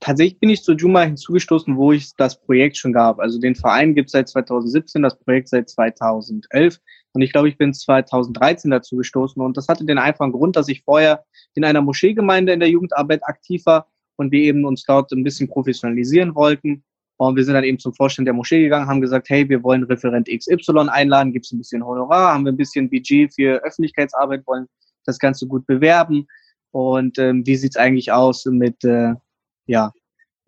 tatsächlich bin ich zu Juma hinzugestoßen, wo ich das Projekt schon gab. Also den Verein gibt es seit 2017, das Projekt seit 2011. Und ich glaube, ich bin 2013 dazu gestoßen. Und das hatte den einfachen Grund, dass ich vorher in einer Moscheegemeinde in der Jugendarbeit aktiv war und wir eben uns dort ein bisschen professionalisieren wollten. Und wir sind dann eben zum Vorstand der Moschee gegangen, haben gesagt, hey, wir wollen Referent XY einladen, gibt es ein bisschen Honorar, haben wir ein bisschen Budget für Öffentlichkeitsarbeit, wollen das Ganze gut bewerben. Und ähm, wie sieht's eigentlich aus mit, äh, ja,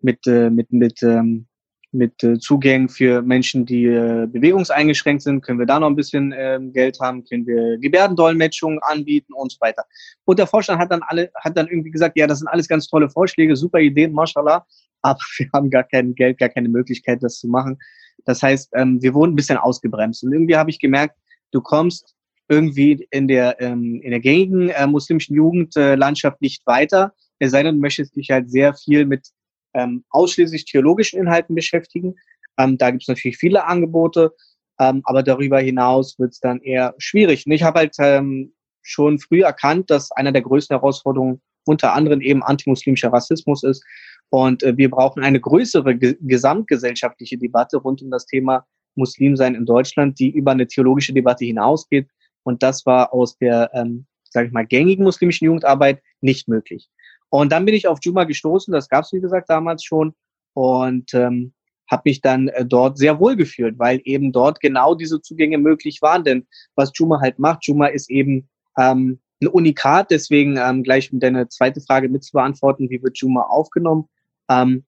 mit, äh, mit, mit ähm, mit äh, Zugängen für Menschen, die äh, bewegungseingeschränkt sind, können wir da noch ein bisschen äh, Geld haben, können wir Gebärdendolmetschungen anbieten und so weiter. Und der Vorstand hat dann alle, hat dann irgendwie gesagt, ja, das sind alles ganz tolle Vorschläge, super Ideen, mashallah, aber wir haben gar kein Geld, gar keine Möglichkeit, das zu machen. Das heißt, ähm, wir wurden ein bisschen ausgebremst. Und irgendwie habe ich gemerkt, du kommst irgendwie in der, ähm, in der gängigen äh, muslimischen Jugendlandschaft nicht weiter, es sei denn, du möchtest dich halt sehr viel mit ähm, ausschließlich theologischen Inhalten beschäftigen. Ähm, da gibt es natürlich viele Angebote, ähm, aber darüber hinaus wird es dann eher schwierig. Und ich habe halt ähm, schon früh erkannt, dass einer der größten Herausforderungen unter anderem eben antimuslimischer Rassismus ist. Und äh, wir brauchen eine größere ge gesamtgesellschaftliche Debatte rund um das Thema Muslimsein in Deutschland, die über eine theologische Debatte hinausgeht. Und das war aus der, ähm, sage ich mal, gängigen muslimischen Jugendarbeit nicht möglich. Und dann bin ich auf Juma gestoßen, das gab es wie gesagt damals schon und ähm, habe mich dann äh, dort sehr wohl gefühlt, weil eben dort genau diese Zugänge möglich waren. Denn was Juma halt macht, Juma ist eben ähm, ein Unikat, deswegen ähm, gleich um deine zweite Frage mit zu beantworten, wie wird Juma aufgenommen? Ähm,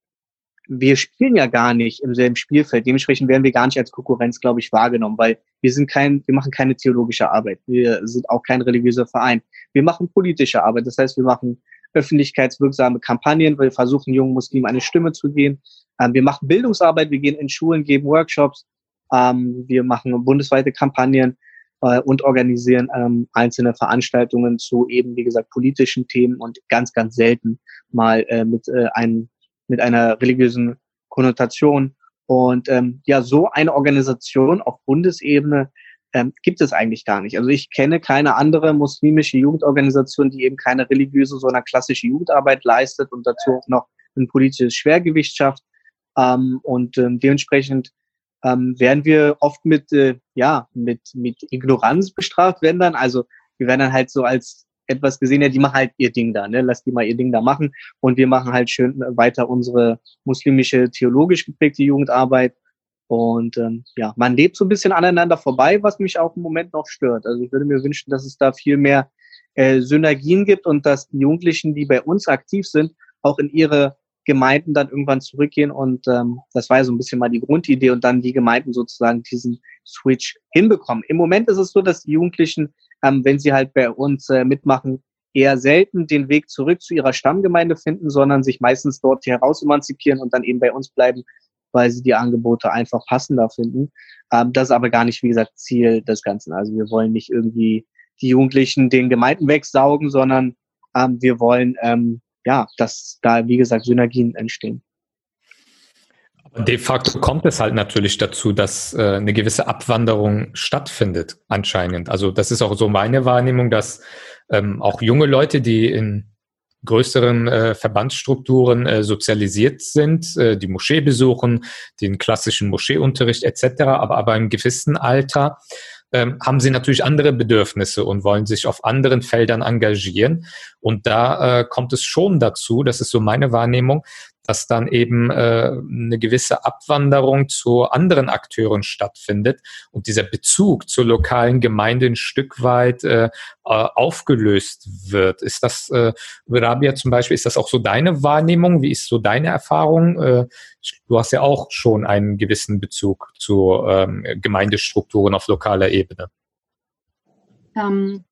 wir spielen ja gar nicht im selben Spielfeld. Dementsprechend werden wir gar nicht als Konkurrenz, glaube ich, wahrgenommen, weil wir sind kein, wir machen keine theologische Arbeit. Wir sind auch kein religiöser Verein. Wir machen politische Arbeit. Das heißt, wir machen öffentlichkeitswirksame Kampagnen. Wir versuchen jungen Muslimen eine Stimme zu geben. Ähm, wir machen Bildungsarbeit, wir gehen in Schulen, geben Workshops. Ähm, wir machen bundesweite Kampagnen äh, und organisieren ähm, einzelne Veranstaltungen zu eben, wie gesagt, politischen Themen und ganz, ganz selten mal äh, mit, äh, einem, mit einer religiösen Konnotation. Und ähm, ja, so eine Organisation auf Bundesebene ähm, gibt es eigentlich gar nicht. Also ich kenne keine andere muslimische Jugendorganisation, die eben keine religiöse, sondern klassische Jugendarbeit leistet und dazu auch noch ein politisches Schwergewicht schafft. Ähm, und ähm, dementsprechend ähm, werden wir oft mit, äh, ja, mit, mit Ignoranz bestraft werden dann. Also wir werden dann halt so als etwas gesehen, ja, die machen halt ihr Ding da, ne? Lass die mal ihr Ding da machen. Und wir machen halt schön weiter unsere muslimische, theologisch geprägte Jugendarbeit und ähm, ja, man lebt so ein bisschen aneinander vorbei, was mich auch im Moment noch stört. Also ich würde mir wünschen, dass es da viel mehr äh, Synergien gibt und dass die Jugendlichen, die bei uns aktiv sind, auch in ihre Gemeinden dann irgendwann zurückgehen. Und ähm, das war ja so ein bisschen mal die Grundidee und dann die Gemeinden sozusagen diesen Switch hinbekommen. Im Moment ist es so, dass die Jugendlichen, ähm, wenn sie halt bei uns äh, mitmachen, eher selten den Weg zurück zu ihrer Stammgemeinde finden, sondern sich meistens dort heraus emanzipieren und dann eben bei uns bleiben, weil sie die Angebote einfach passender finden. Ähm, das ist aber gar nicht, wie gesagt, Ziel des Ganzen. Also wir wollen nicht irgendwie die Jugendlichen den Gemeinden wegsaugen, sondern ähm, wir wollen, ähm, ja, dass da, wie gesagt, Synergien entstehen. De facto kommt es halt natürlich dazu, dass äh, eine gewisse Abwanderung stattfindet, anscheinend. Also das ist auch so meine Wahrnehmung, dass ähm, auch junge Leute, die in größeren äh, Verbandsstrukturen äh, sozialisiert sind, äh, die Moschee besuchen, den klassischen Moscheeunterricht etc., aber aber im gewissen Alter ähm, haben sie natürlich andere Bedürfnisse und wollen sich auf anderen Feldern engagieren. Und da äh, kommt es schon dazu, das ist so meine Wahrnehmung, dass dann eben äh, eine gewisse Abwanderung zu anderen Akteuren stattfindet und dieser Bezug zur lokalen Gemeinde ein Stück weit äh, äh aufgelöst wird. Ist das, äh, Rabia zum Beispiel, ist das auch so deine Wahrnehmung? Wie ist so deine Erfahrung? Äh, du hast ja auch schon einen gewissen Bezug zu ähm, Gemeindestrukturen auf lokaler Ebene. Ähm,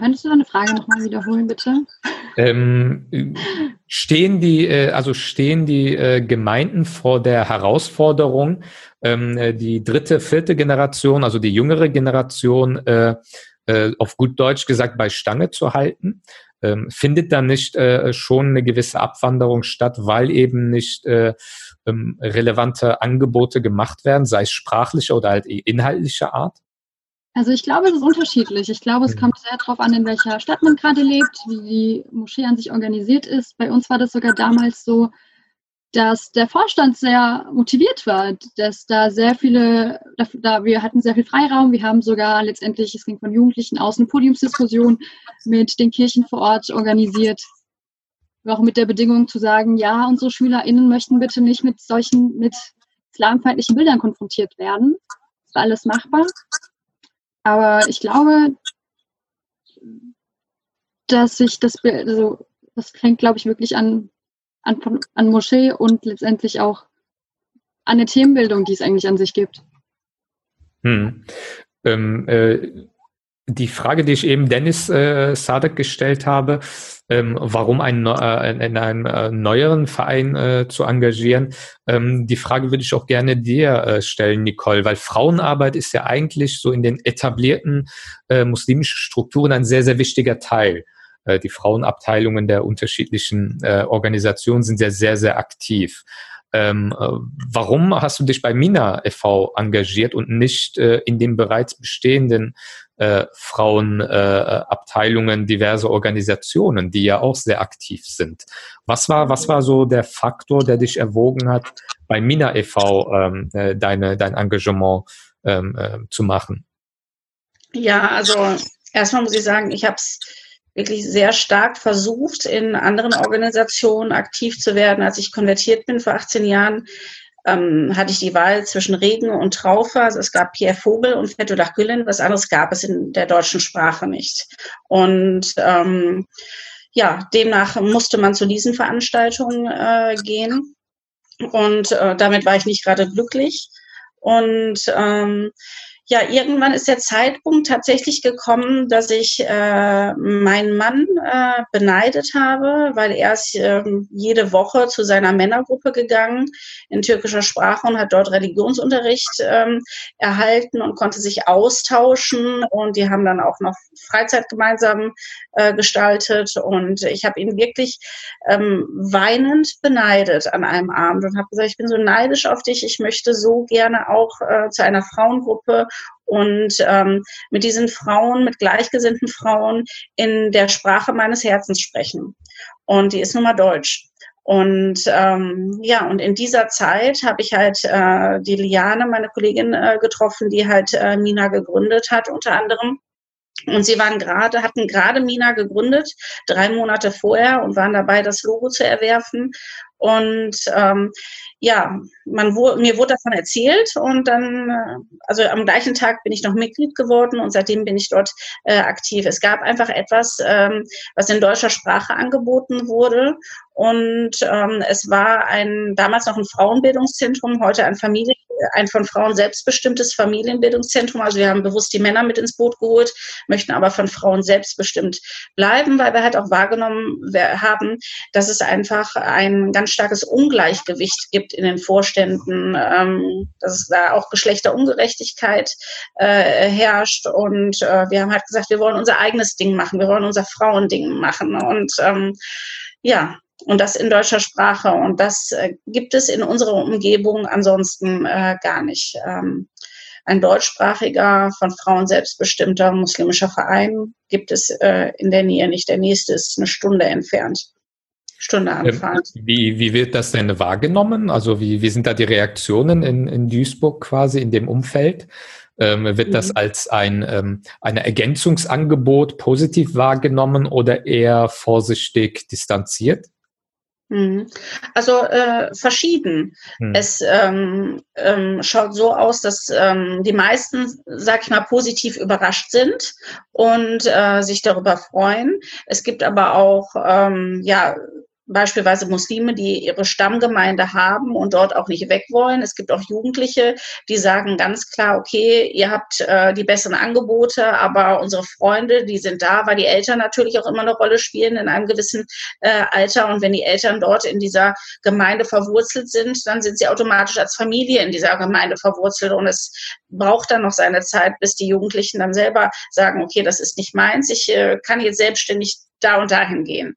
Könntest du deine Frage nochmal wiederholen, bitte? Ähm, stehen die, äh, also stehen die äh, Gemeinden vor der Herausforderung, ähm, äh, die dritte, vierte Generation, also die jüngere Generation, auf gut Deutsch gesagt, bei Stange zu halten? Ähm, findet da nicht schon eine gewisse Abwanderung statt, weil eben nicht äh, ähm, relevante Angebote gemacht werden, sei es sprachlicher oder halt inhaltlicher Art? Also ich glaube, es ist unterschiedlich. Ich glaube, es mhm. kommt sehr darauf an, in welcher Stadt man gerade lebt, wie die Moschee an sich organisiert ist. Bei uns war das sogar damals so, dass der Vorstand sehr motiviert war, dass da sehr viele, da, da, wir hatten sehr viel Freiraum. Wir haben sogar letztendlich, es ging von Jugendlichen aus, eine Podiumsdiskussion mit den Kirchen vor Ort organisiert. Auch mit der Bedingung zu sagen, ja, unsere SchülerInnen möchten bitte nicht mit solchen, mit islamfeindlichen Bildern konfrontiert werden. Das war alles machbar. Aber ich glaube, dass sich das, also das fängt, glaube ich, wirklich an, an, an Moschee und letztendlich auch an der Themenbildung, die es eigentlich an sich gibt. Hm. Ähm, äh, die Frage, die ich eben Dennis äh, Sadek gestellt habe, ähm, warum einen, äh, in einem äh, neueren Verein äh, zu engagieren, ähm, die Frage würde ich auch gerne dir äh, stellen, Nicole, weil Frauenarbeit ist ja eigentlich so in den etablierten äh, muslimischen Strukturen ein sehr, sehr wichtiger Teil. Äh, die Frauenabteilungen der unterschiedlichen äh, Organisationen sind ja sehr, sehr aktiv. Ähm, äh, warum hast du dich bei Mina e.V. engagiert und nicht äh, in den bereits bestehenden äh, Frauenabteilungen, äh, diverse Organisationen, die ja auch sehr aktiv sind? Was war, was war so der Faktor, der dich erwogen hat, bei Mina e.V. Ähm, äh, deine, dein Engagement ähm, äh, zu machen? Ja, also erstmal muss ich sagen, ich habe es wirklich sehr stark versucht, in anderen Organisationen aktiv zu werden. Als ich konvertiert bin vor 18 Jahren, ähm, hatte ich die Wahl zwischen Regen und Traufe. Also es gab Pierre Vogel und Fethullah Gülen. Was anderes gab es in der deutschen Sprache nicht. Und ähm, ja, demnach musste man zu diesen Veranstaltungen äh, gehen. Und äh, damit war ich nicht gerade glücklich. Und ähm, ja, irgendwann ist der Zeitpunkt tatsächlich gekommen, dass ich äh, meinen Mann äh, beneidet habe, weil er ist äh, jede Woche zu seiner Männergruppe gegangen in türkischer Sprache und hat dort Religionsunterricht ähm, erhalten und konnte sich austauschen. Und die haben dann auch noch Freizeit gemeinsam äh, gestaltet. Und ich habe ihn wirklich ähm, weinend beneidet an einem Abend und habe gesagt, ich bin so neidisch auf dich. Ich möchte so gerne auch äh, zu einer Frauengruppe und ähm, mit diesen Frauen, mit gleichgesinnten Frauen in der Sprache meines Herzens sprechen. Und die ist nun mal Deutsch. Und ähm, ja, und in dieser Zeit habe ich halt äh, die Liane, meine Kollegin, äh, getroffen, die halt äh, Mina gegründet hat, unter anderem. Und sie waren gerade, hatten gerade Mina gegründet, drei Monate vorher und waren dabei, das Logo zu erwerfen. Und ähm, ja, man, mir wurde davon erzählt und dann, äh, also am gleichen Tag bin ich noch Mitglied geworden und seitdem bin ich dort äh, aktiv. Es gab einfach etwas, ähm, was in deutscher Sprache angeboten wurde und ähm, es war ein damals noch ein Frauenbildungszentrum, heute ein Familienzentrum ein von Frauen selbstbestimmtes Familienbildungszentrum. Also wir haben bewusst die Männer mit ins Boot geholt, möchten aber von Frauen selbstbestimmt bleiben, weil wir halt auch wahrgenommen haben, dass es einfach ein ganz starkes Ungleichgewicht gibt in den Vorständen, ähm, dass es da auch Geschlechterungerechtigkeit äh, herrscht. Und äh, wir haben halt gesagt, wir wollen unser eigenes Ding machen, wir wollen unser Frauending machen. Und ähm, ja, und das in deutscher Sprache. Und das äh, gibt es in unserer Umgebung ansonsten äh, gar nicht. Ähm, ein deutschsprachiger, von Frauen selbstbestimmter muslimischer Verein gibt es äh, in der Nähe nicht. Der nächste ist eine Stunde entfernt. Stunde Anfahrt. Wie, wie wird das denn wahrgenommen? Also wie, wie sind da die Reaktionen in, in Duisburg quasi in dem Umfeld? Ähm, wird mhm. das als ein ähm, ein Ergänzungsangebot positiv wahrgenommen oder eher vorsichtig distanziert? Mhm. Also äh, verschieden. Hm. Es ähm, ähm, schaut so aus, dass ähm, die meisten, sag ich mal, positiv überrascht sind und äh, sich darüber freuen. Es gibt aber auch ähm, ja beispielsweise Muslime, die ihre Stammgemeinde haben und dort auch nicht weg wollen. Es gibt auch Jugendliche, die sagen ganz klar, okay, ihr habt äh, die besseren Angebote, aber unsere Freunde, die sind da, weil die Eltern natürlich auch immer eine Rolle spielen in einem gewissen äh, Alter. Und wenn die Eltern dort in dieser Gemeinde verwurzelt sind, dann sind sie automatisch als Familie in dieser Gemeinde verwurzelt. Und es braucht dann noch seine Zeit, bis die Jugendlichen dann selber sagen, okay, das ist nicht meins, ich äh, kann jetzt selbstständig da und dahin gehen.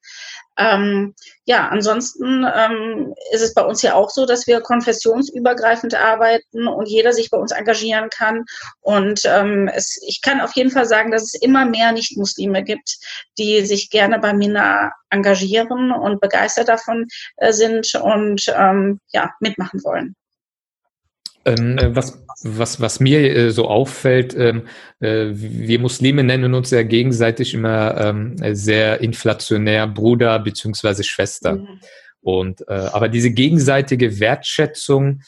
Ähm, ja, ansonsten ähm, ist es bei uns ja auch so, dass wir konfessionsübergreifend arbeiten und jeder sich bei uns engagieren kann. Und ähm, es, ich kann auf jeden Fall sagen, dass es immer mehr Nicht-Muslime gibt, die sich gerne bei Mina engagieren und begeistert davon äh, sind und ähm, ja, mitmachen wollen. Ähm, äh, was, was, was mir äh, so auffällt, ähm, äh, wir Muslime nennen uns ja gegenseitig immer ähm, sehr inflationär Bruder beziehungsweise Schwester. Mhm. Und äh, aber diese gegenseitige Wertschätzung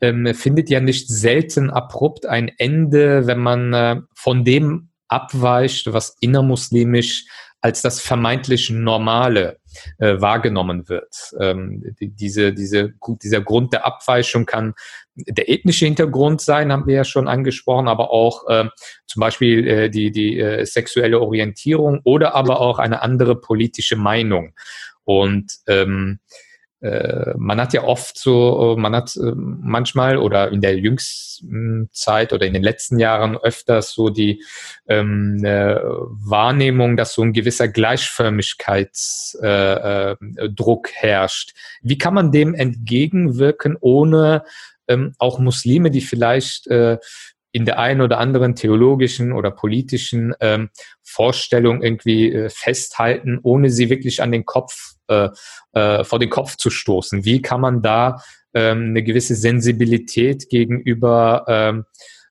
ähm, findet ja nicht selten abrupt ein Ende, wenn man äh, von dem abweicht, was innermuslimisch als das vermeintlich Normale äh, wahrgenommen wird. Ähm, die, diese, diese, dieser Grund der Abweichung kann der ethnische Hintergrund sein, haben wir ja schon angesprochen, aber auch äh, zum Beispiel äh, die, die äh, sexuelle Orientierung oder aber auch eine andere politische Meinung. Und ähm, äh, man hat ja oft so, man hat äh, manchmal oder in der jüngsten Zeit oder in den letzten Jahren öfters so die ähm, äh, Wahrnehmung, dass so ein gewisser Gleichförmigkeitsdruck äh, äh, herrscht. Wie kann man dem entgegenwirken, ohne ähm, auch Muslime, die vielleicht äh, in der einen oder anderen theologischen oder politischen ähm, Vorstellung irgendwie äh, festhalten, ohne sie wirklich an den Kopf, äh, äh, vor den Kopf zu stoßen. Wie kann man da ähm, eine gewisse Sensibilität gegenüber ähm,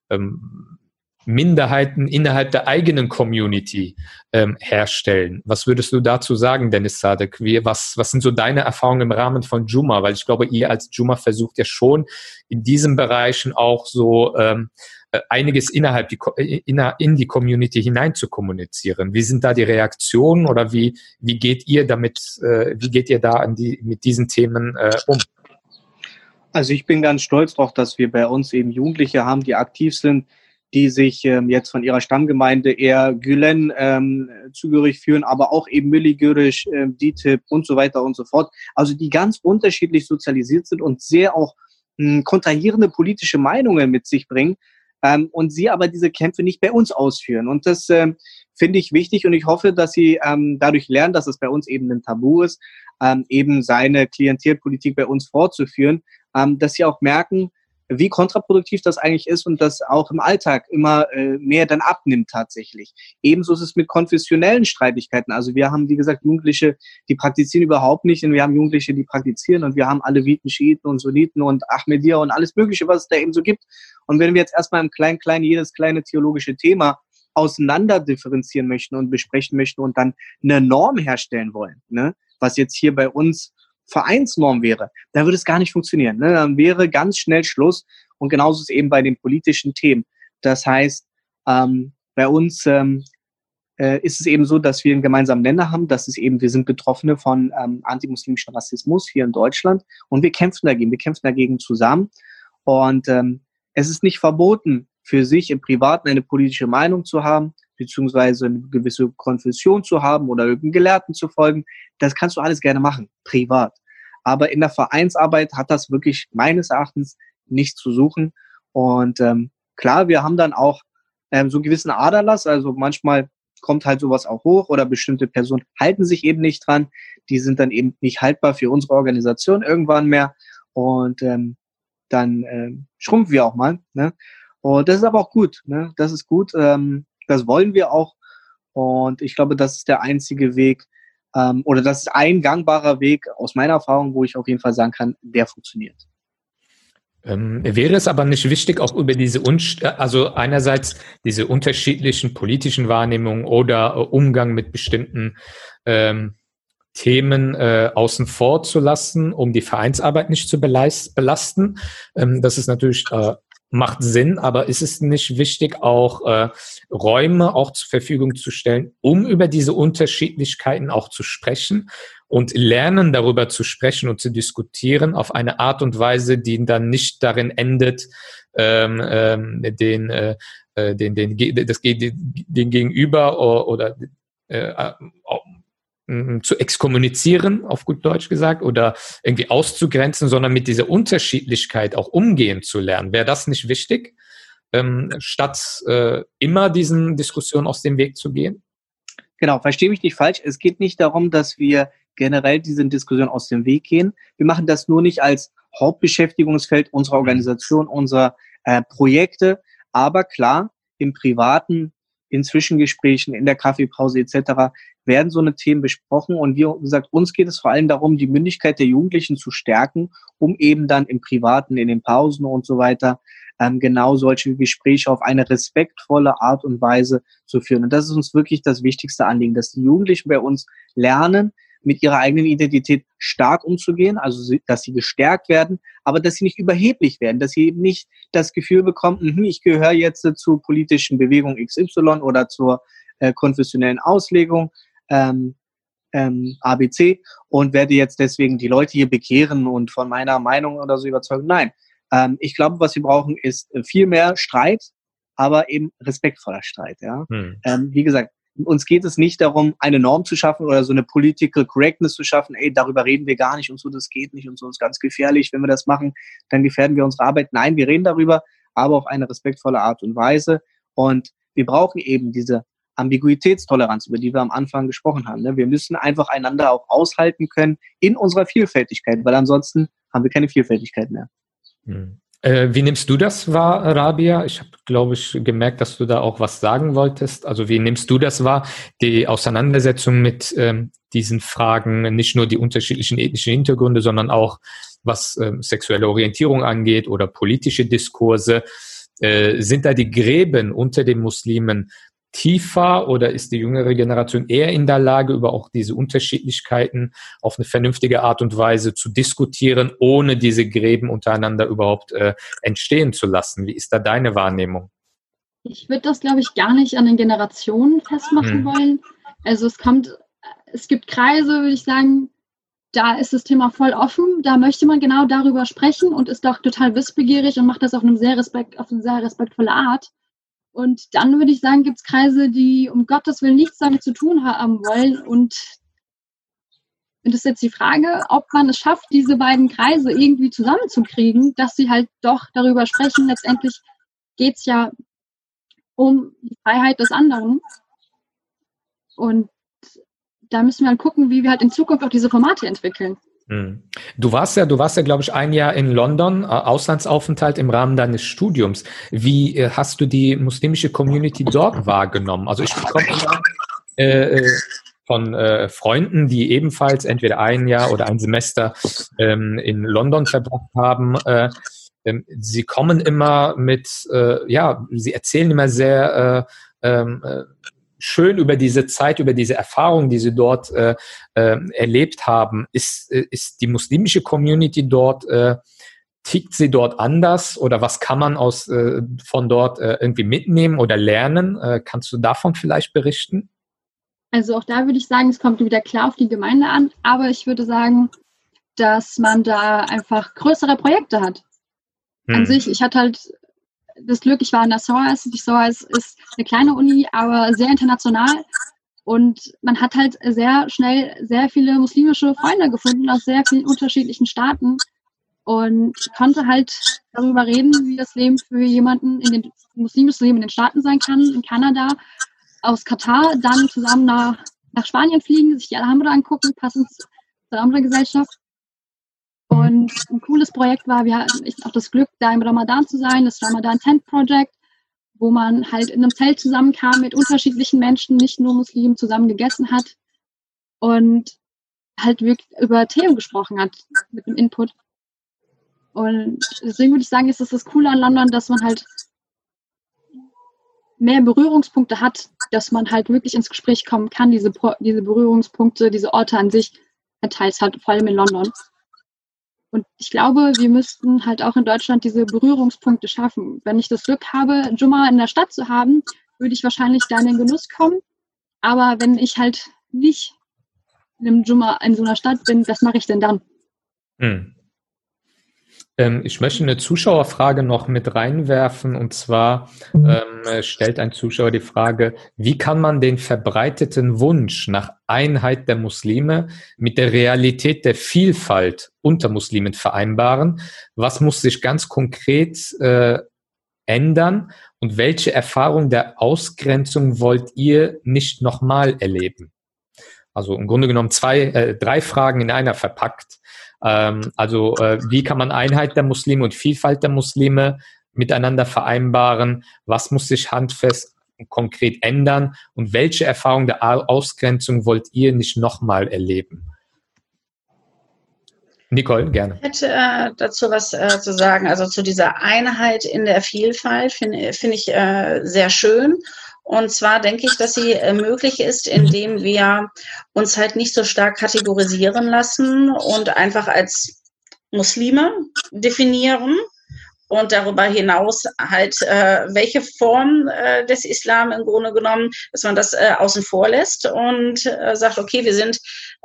ähm, Minderheiten innerhalb der eigenen Community ähm, herstellen. Was würdest du dazu sagen, Dennis Sadek? Wie, was, was sind so deine Erfahrungen im Rahmen von Juma? Weil ich glaube, ihr als Juma versucht ja schon in diesen Bereichen auch so ähm, äh, einiges innerhalb die, äh, in die Community hinein zu kommunizieren. Wie sind da die Reaktionen oder wie, wie geht ihr damit, äh, wie geht ihr da an die, mit diesen Themen äh, um? Also ich bin ganz stolz darauf, dass wir bei uns eben Jugendliche haben, die aktiv sind, die sich ähm, jetzt von ihrer Stammgemeinde eher Gülen ähm, zugehörig fühlen, aber auch eben Milligürisch, ähm, DITIB und so weiter und so fort. Also die ganz unterschiedlich sozialisiert sind und sehr auch mh, hm, kontrahierende politische Meinungen mit sich bringen ähm, und sie aber diese Kämpfe nicht bei uns ausführen. Und das ähm, finde ich wichtig und ich hoffe, dass sie ähm, dadurch lernen, dass es bei uns eben ein Tabu ist, ähm, eben seine Klientelpolitik bei uns fortzuführen, ähm, dass sie auch merken, wie kontraproduktiv das eigentlich ist und das auch im Alltag immer äh, mehr dann abnimmt tatsächlich. Ebenso ist es mit konfessionellen Streitigkeiten. Also wir haben, wie gesagt, Jugendliche, die praktizieren überhaupt nicht und wir haben Jugendliche, die praktizieren und wir haben Aleviten, Schiiten und Sunniten und Ahmadiyya und alles Mögliche, was es da eben so gibt. Und wenn wir jetzt erstmal im kleinen, jedes kleine theologische Thema auseinander differenzieren möchten und besprechen möchten und dann eine Norm herstellen wollen, ne? was jetzt hier bei uns Vereinsnorm wäre, dann würde es gar nicht funktionieren. Ne? Dann wäre ganz schnell Schluss. Und genauso ist eben bei den politischen Themen. Das heißt, ähm, bei uns ähm, äh, ist es eben so, dass wir einen gemeinsamen Nenner haben. Das ist eben, wir sind Betroffene von ähm, antimuslimischen Rassismus hier in Deutschland und wir kämpfen dagegen. Wir kämpfen dagegen zusammen. Und ähm, es ist nicht verboten, für sich im Privaten eine politische Meinung zu haben, beziehungsweise eine gewisse Konfession zu haben oder irgendeinen Gelehrten zu folgen. Das kannst du alles gerne machen, privat. Aber in der Vereinsarbeit hat das wirklich meines Erachtens nichts zu suchen. Und ähm, klar, wir haben dann auch ähm, so einen gewissen Aderlass. Also manchmal kommt halt sowas auch hoch oder bestimmte Personen halten sich eben nicht dran. Die sind dann eben nicht haltbar für unsere Organisation irgendwann mehr. Und ähm, dann ähm, schrumpfen wir auch mal. Ne? Und das ist aber auch gut. Ne? Das ist gut. Ähm, das wollen wir auch. Und ich glaube, das ist der einzige Weg, ähm, oder das ist ein gangbarer Weg aus meiner Erfahrung, wo ich auf jeden Fall sagen kann, der funktioniert. Ähm, wäre es aber nicht wichtig, auch über diese, Unst also einerseits diese unterschiedlichen politischen Wahrnehmungen oder äh, Umgang mit bestimmten ähm, Themen äh, außen vor zu lassen, um die Vereinsarbeit nicht zu belasten. Ähm, das ist natürlich äh, macht Sinn, aber ist es nicht wichtig, auch äh, Räume auch zur Verfügung zu stellen, um über diese Unterschiedlichkeiten auch zu sprechen und lernen, darüber zu sprechen und zu diskutieren auf eine Art und Weise, die dann nicht darin endet, ähm, ähm, den, äh, äh den, den, das, den Gegenüber oder, oder äh, zu exkommunizieren, auf gut Deutsch gesagt, oder irgendwie auszugrenzen, sondern mit dieser Unterschiedlichkeit auch umgehen zu lernen. Wäre das nicht wichtig, ähm, statt äh, immer diesen Diskussionen aus dem Weg zu gehen? Genau, verstehe mich nicht falsch. Es geht nicht darum, dass wir generell diesen Diskussionen aus dem Weg gehen. Wir machen das nur nicht als Hauptbeschäftigungsfeld unserer Organisation, unserer äh, Projekte. Aber klar, im Privaten in Zwischengesprächen, in der Kaffeepause etc. werden so eine Themen besprochen. Und wie gesagt, uns geht es vor allem darum, die Mündigkeit der Jugendlichen zu stärken, um eben dann im Privaten, in den Pausen und so weiter ähm, genau solche Gespräche auf eine respektvolle Art und Weise zu führen. Und das ist uns wirklich das wichtigste Anliegen, dass die Jugendlichen bei uns lernen, mit ihrer eigenen Identität stark umzugehen, also dass sie gestärkt werden, aber dass sie nicht überheblich werden, dass sie eben nicht das Gefühl bekommen, mh, ich gehöre jetzt zur politischen Bewegung XY oder zur äh, konfessionellen Auslegung ähm, ähm, ABC und werde jetzt deswegen die Leute hier bekehren und von meiner Meinung oder so überzeugen. Nein, ähm, ich glaube, was wir brauchen, ist viel mehr Streit, aber eben respektvoller Streit. Ja? Hm. Ähm, wie gesagt, uns geht es nicht darum, eine Norm zu schaffen oder so eine Political Correctness zu schaffen, ey, darüber reden wir gar nicht und so, das geht nicht und so, das ist ganz gefährlich. Wenn wir das machen, dann gefährden wir unsere Arbeit. Nein, wir reden darüber, aber auf eine respektvolle Art und Weise. Und wir brauchen eben diese Ambiguitätstoleranz, über die wir am Anfang gesprochen haben. Ne? Wir müssen einfach einander auch aushalten können in unserer Vielfältigkeit, weil ansonsten haben wir keine Vielfältigkeit mehr. Hm. Äh, wie nimmst du das wahr, Rabia? Ich habe, glaube ich, gemerkt, dass du da auch was sagen wolltest. Also wie nimmst du das wahr, die Auseinandersetzung mit ähm, diesen Fragen, nicht nur die unterschiedlichen ethnischen Hintergründe, sondern auch was ähm, sexuelle Orientierung angeht oder politische Diskurse? Äh, sind da die Gräben unter den Muslimen tiefer oder ist die jüngere Generation eher in der Lage, über auch diese Unterschiedlichkeiten auf eine vernünftige Art und Weise zu diskutieren, ohne diese Gräben untereinander überhaupt äh, entstehen zu lassen? Wie ist da deine Wahrnehmung? Ich würde das, glaube ich, gar nicht an den Generationen festmachen hm. wollen. Also es kommt, es gibt Kreise, würde ich sagen, da ist das Thema voll offen, da möchte man genau darüber sprechen und ist auch total wissbegierig und macht das auf, einem sehr Respekt, auf eine sehr respektvolle Art. Und dann würde ich sagen, gibt es Kreise, die um Gottes Willen nichts damit zu tun haben wollen. Und, und das ist jetzt die Frage, ob man es schafft, diese beiden Kreise irgendwie zusammenzukriegen, dass sie halt doch darüber sprechen. Letztendlich geht es ja um die Freiheit des anderen. Und da müssen wir halt gucken, wie wir halt in Zukunft auch diese Formate entwickeln. Hm. Du warst ja, du warst ja, glaube ich, ein Jahr in London, äh, Auslandsaufenthalt im Rahmen deines Studiums. Wie äh, hast du die muslimische Community dort wahrgenommen? Also ich bekomme immer äh, äh, von äh, Freunden, die ebenfalls entweder ein Jahr oder ein Semester ähm, in London verbracht haben. Äh, ähm, sie kommen immer mit, ja, sie erzählen immer sehr ähm, schön über diese Zeit, über diese Erfahrung, die sie dort äh, äh, erlebt haben. Ist, äh, ist die muslimische Community dort, äh, tickt sie dort anders oder was kann man aus, äh, von dort äh, irgendwie mitnehmen oder lernen? Äh, kannst du davon vielleicht berichten? Also auch da würde ich sagen, es kommt wieder klar auf die Gemeinde an, aber ich würde sagen, dass man da einfach größere Projekte hat. Hm. An sich, ich hatte halt das Glück, ich war in der SOAS. Die SOAS ist eine kleine Uni, aber sehr international. Und man hat halt sehr schnell sehr viele muslimische Freunde gefunden aus sehr vielen unterschiedlichen Staaten und konnte halt darüber reden, wie das Leben für jemanden in den muslimisches Leben in den Staaten sein kann, in Kanada, aus Katar, dann zusammen nach, nach Spanien fliegen, sich die Alhambra angucken, passend zur Alhambra-Gesellschaft. Und ein cooles Projekt war, wir hatten auch das Glück, da im Ramadan zu sein, das Ramadan Tent Project, wo man halt in einem Zelt zusammenkam mit unterschiedlichen Menschen, nicht nur Muslimen, zusammen gegessen hat und halt wirklich über Theo gesprochen hat mit dem Input. Und deswegen würde ich sagen, ist es das Coole an London, dass man halt mehr Berührungspunkte hat, dass man halt wirklich ins Gespräch kommen kann, diese, diese Berührungspunkte, diese Orte an sich teils hat, vor allem in London. Und ich glaube, wir müssten halt auch in Deutschland diese Berührungspunkte schaffen. Wenn ich das Glück habe, Jumma in der Stadt zu haben, würde ich wahrscheinlich da in den Genuss kommen. Aber wenn ich halt nicht in einem Jumma in so einer Stadt bin, was mache ich denn dann? Hm. Ähm, ich möchte eine Zuschauerfrage noch mit reinwerfen und zwar ähm, stellt ein Zuschauer die Frage, wie kann man den verbreiteten Wunsch nach Einheit der Muslime mit der Realität der Vielfalt unter Muslimen vereinbaren? Was muss sich ganz konkret äh, ändern und welche Erfahrung der Ausgrenzung wollt ihr nicht nochmal erleben? Also im Grunde genommen zwei, äh, drei Fragen in einer verpackt. Ähm, also äh, wie kann man Einheit der Muslime und Vielfalt der Muslime miteinander vereinbaren? Was muss sich handfest konkret ändern? Und welche Erfahrung der Ausgrenzung wollt ihr nicht nochmal erleben? Nicole, gerne. Ich hätte äh, dazu was äh, zu sagen. Also zu dieser Einheit in der Vielfalt finde find ich äh, sehr schön. Und zwar denke ich, dass sie äh, möglich ist, indem wir uns halt nicht so stark kategorisieren lassen und einfach als Muslime definieren und darüber hinaus halt, äh, welche Form äh, des Islam im Grunde genommen, dass man das äh, außen vor lässt und äh, sagt, okay, wir sind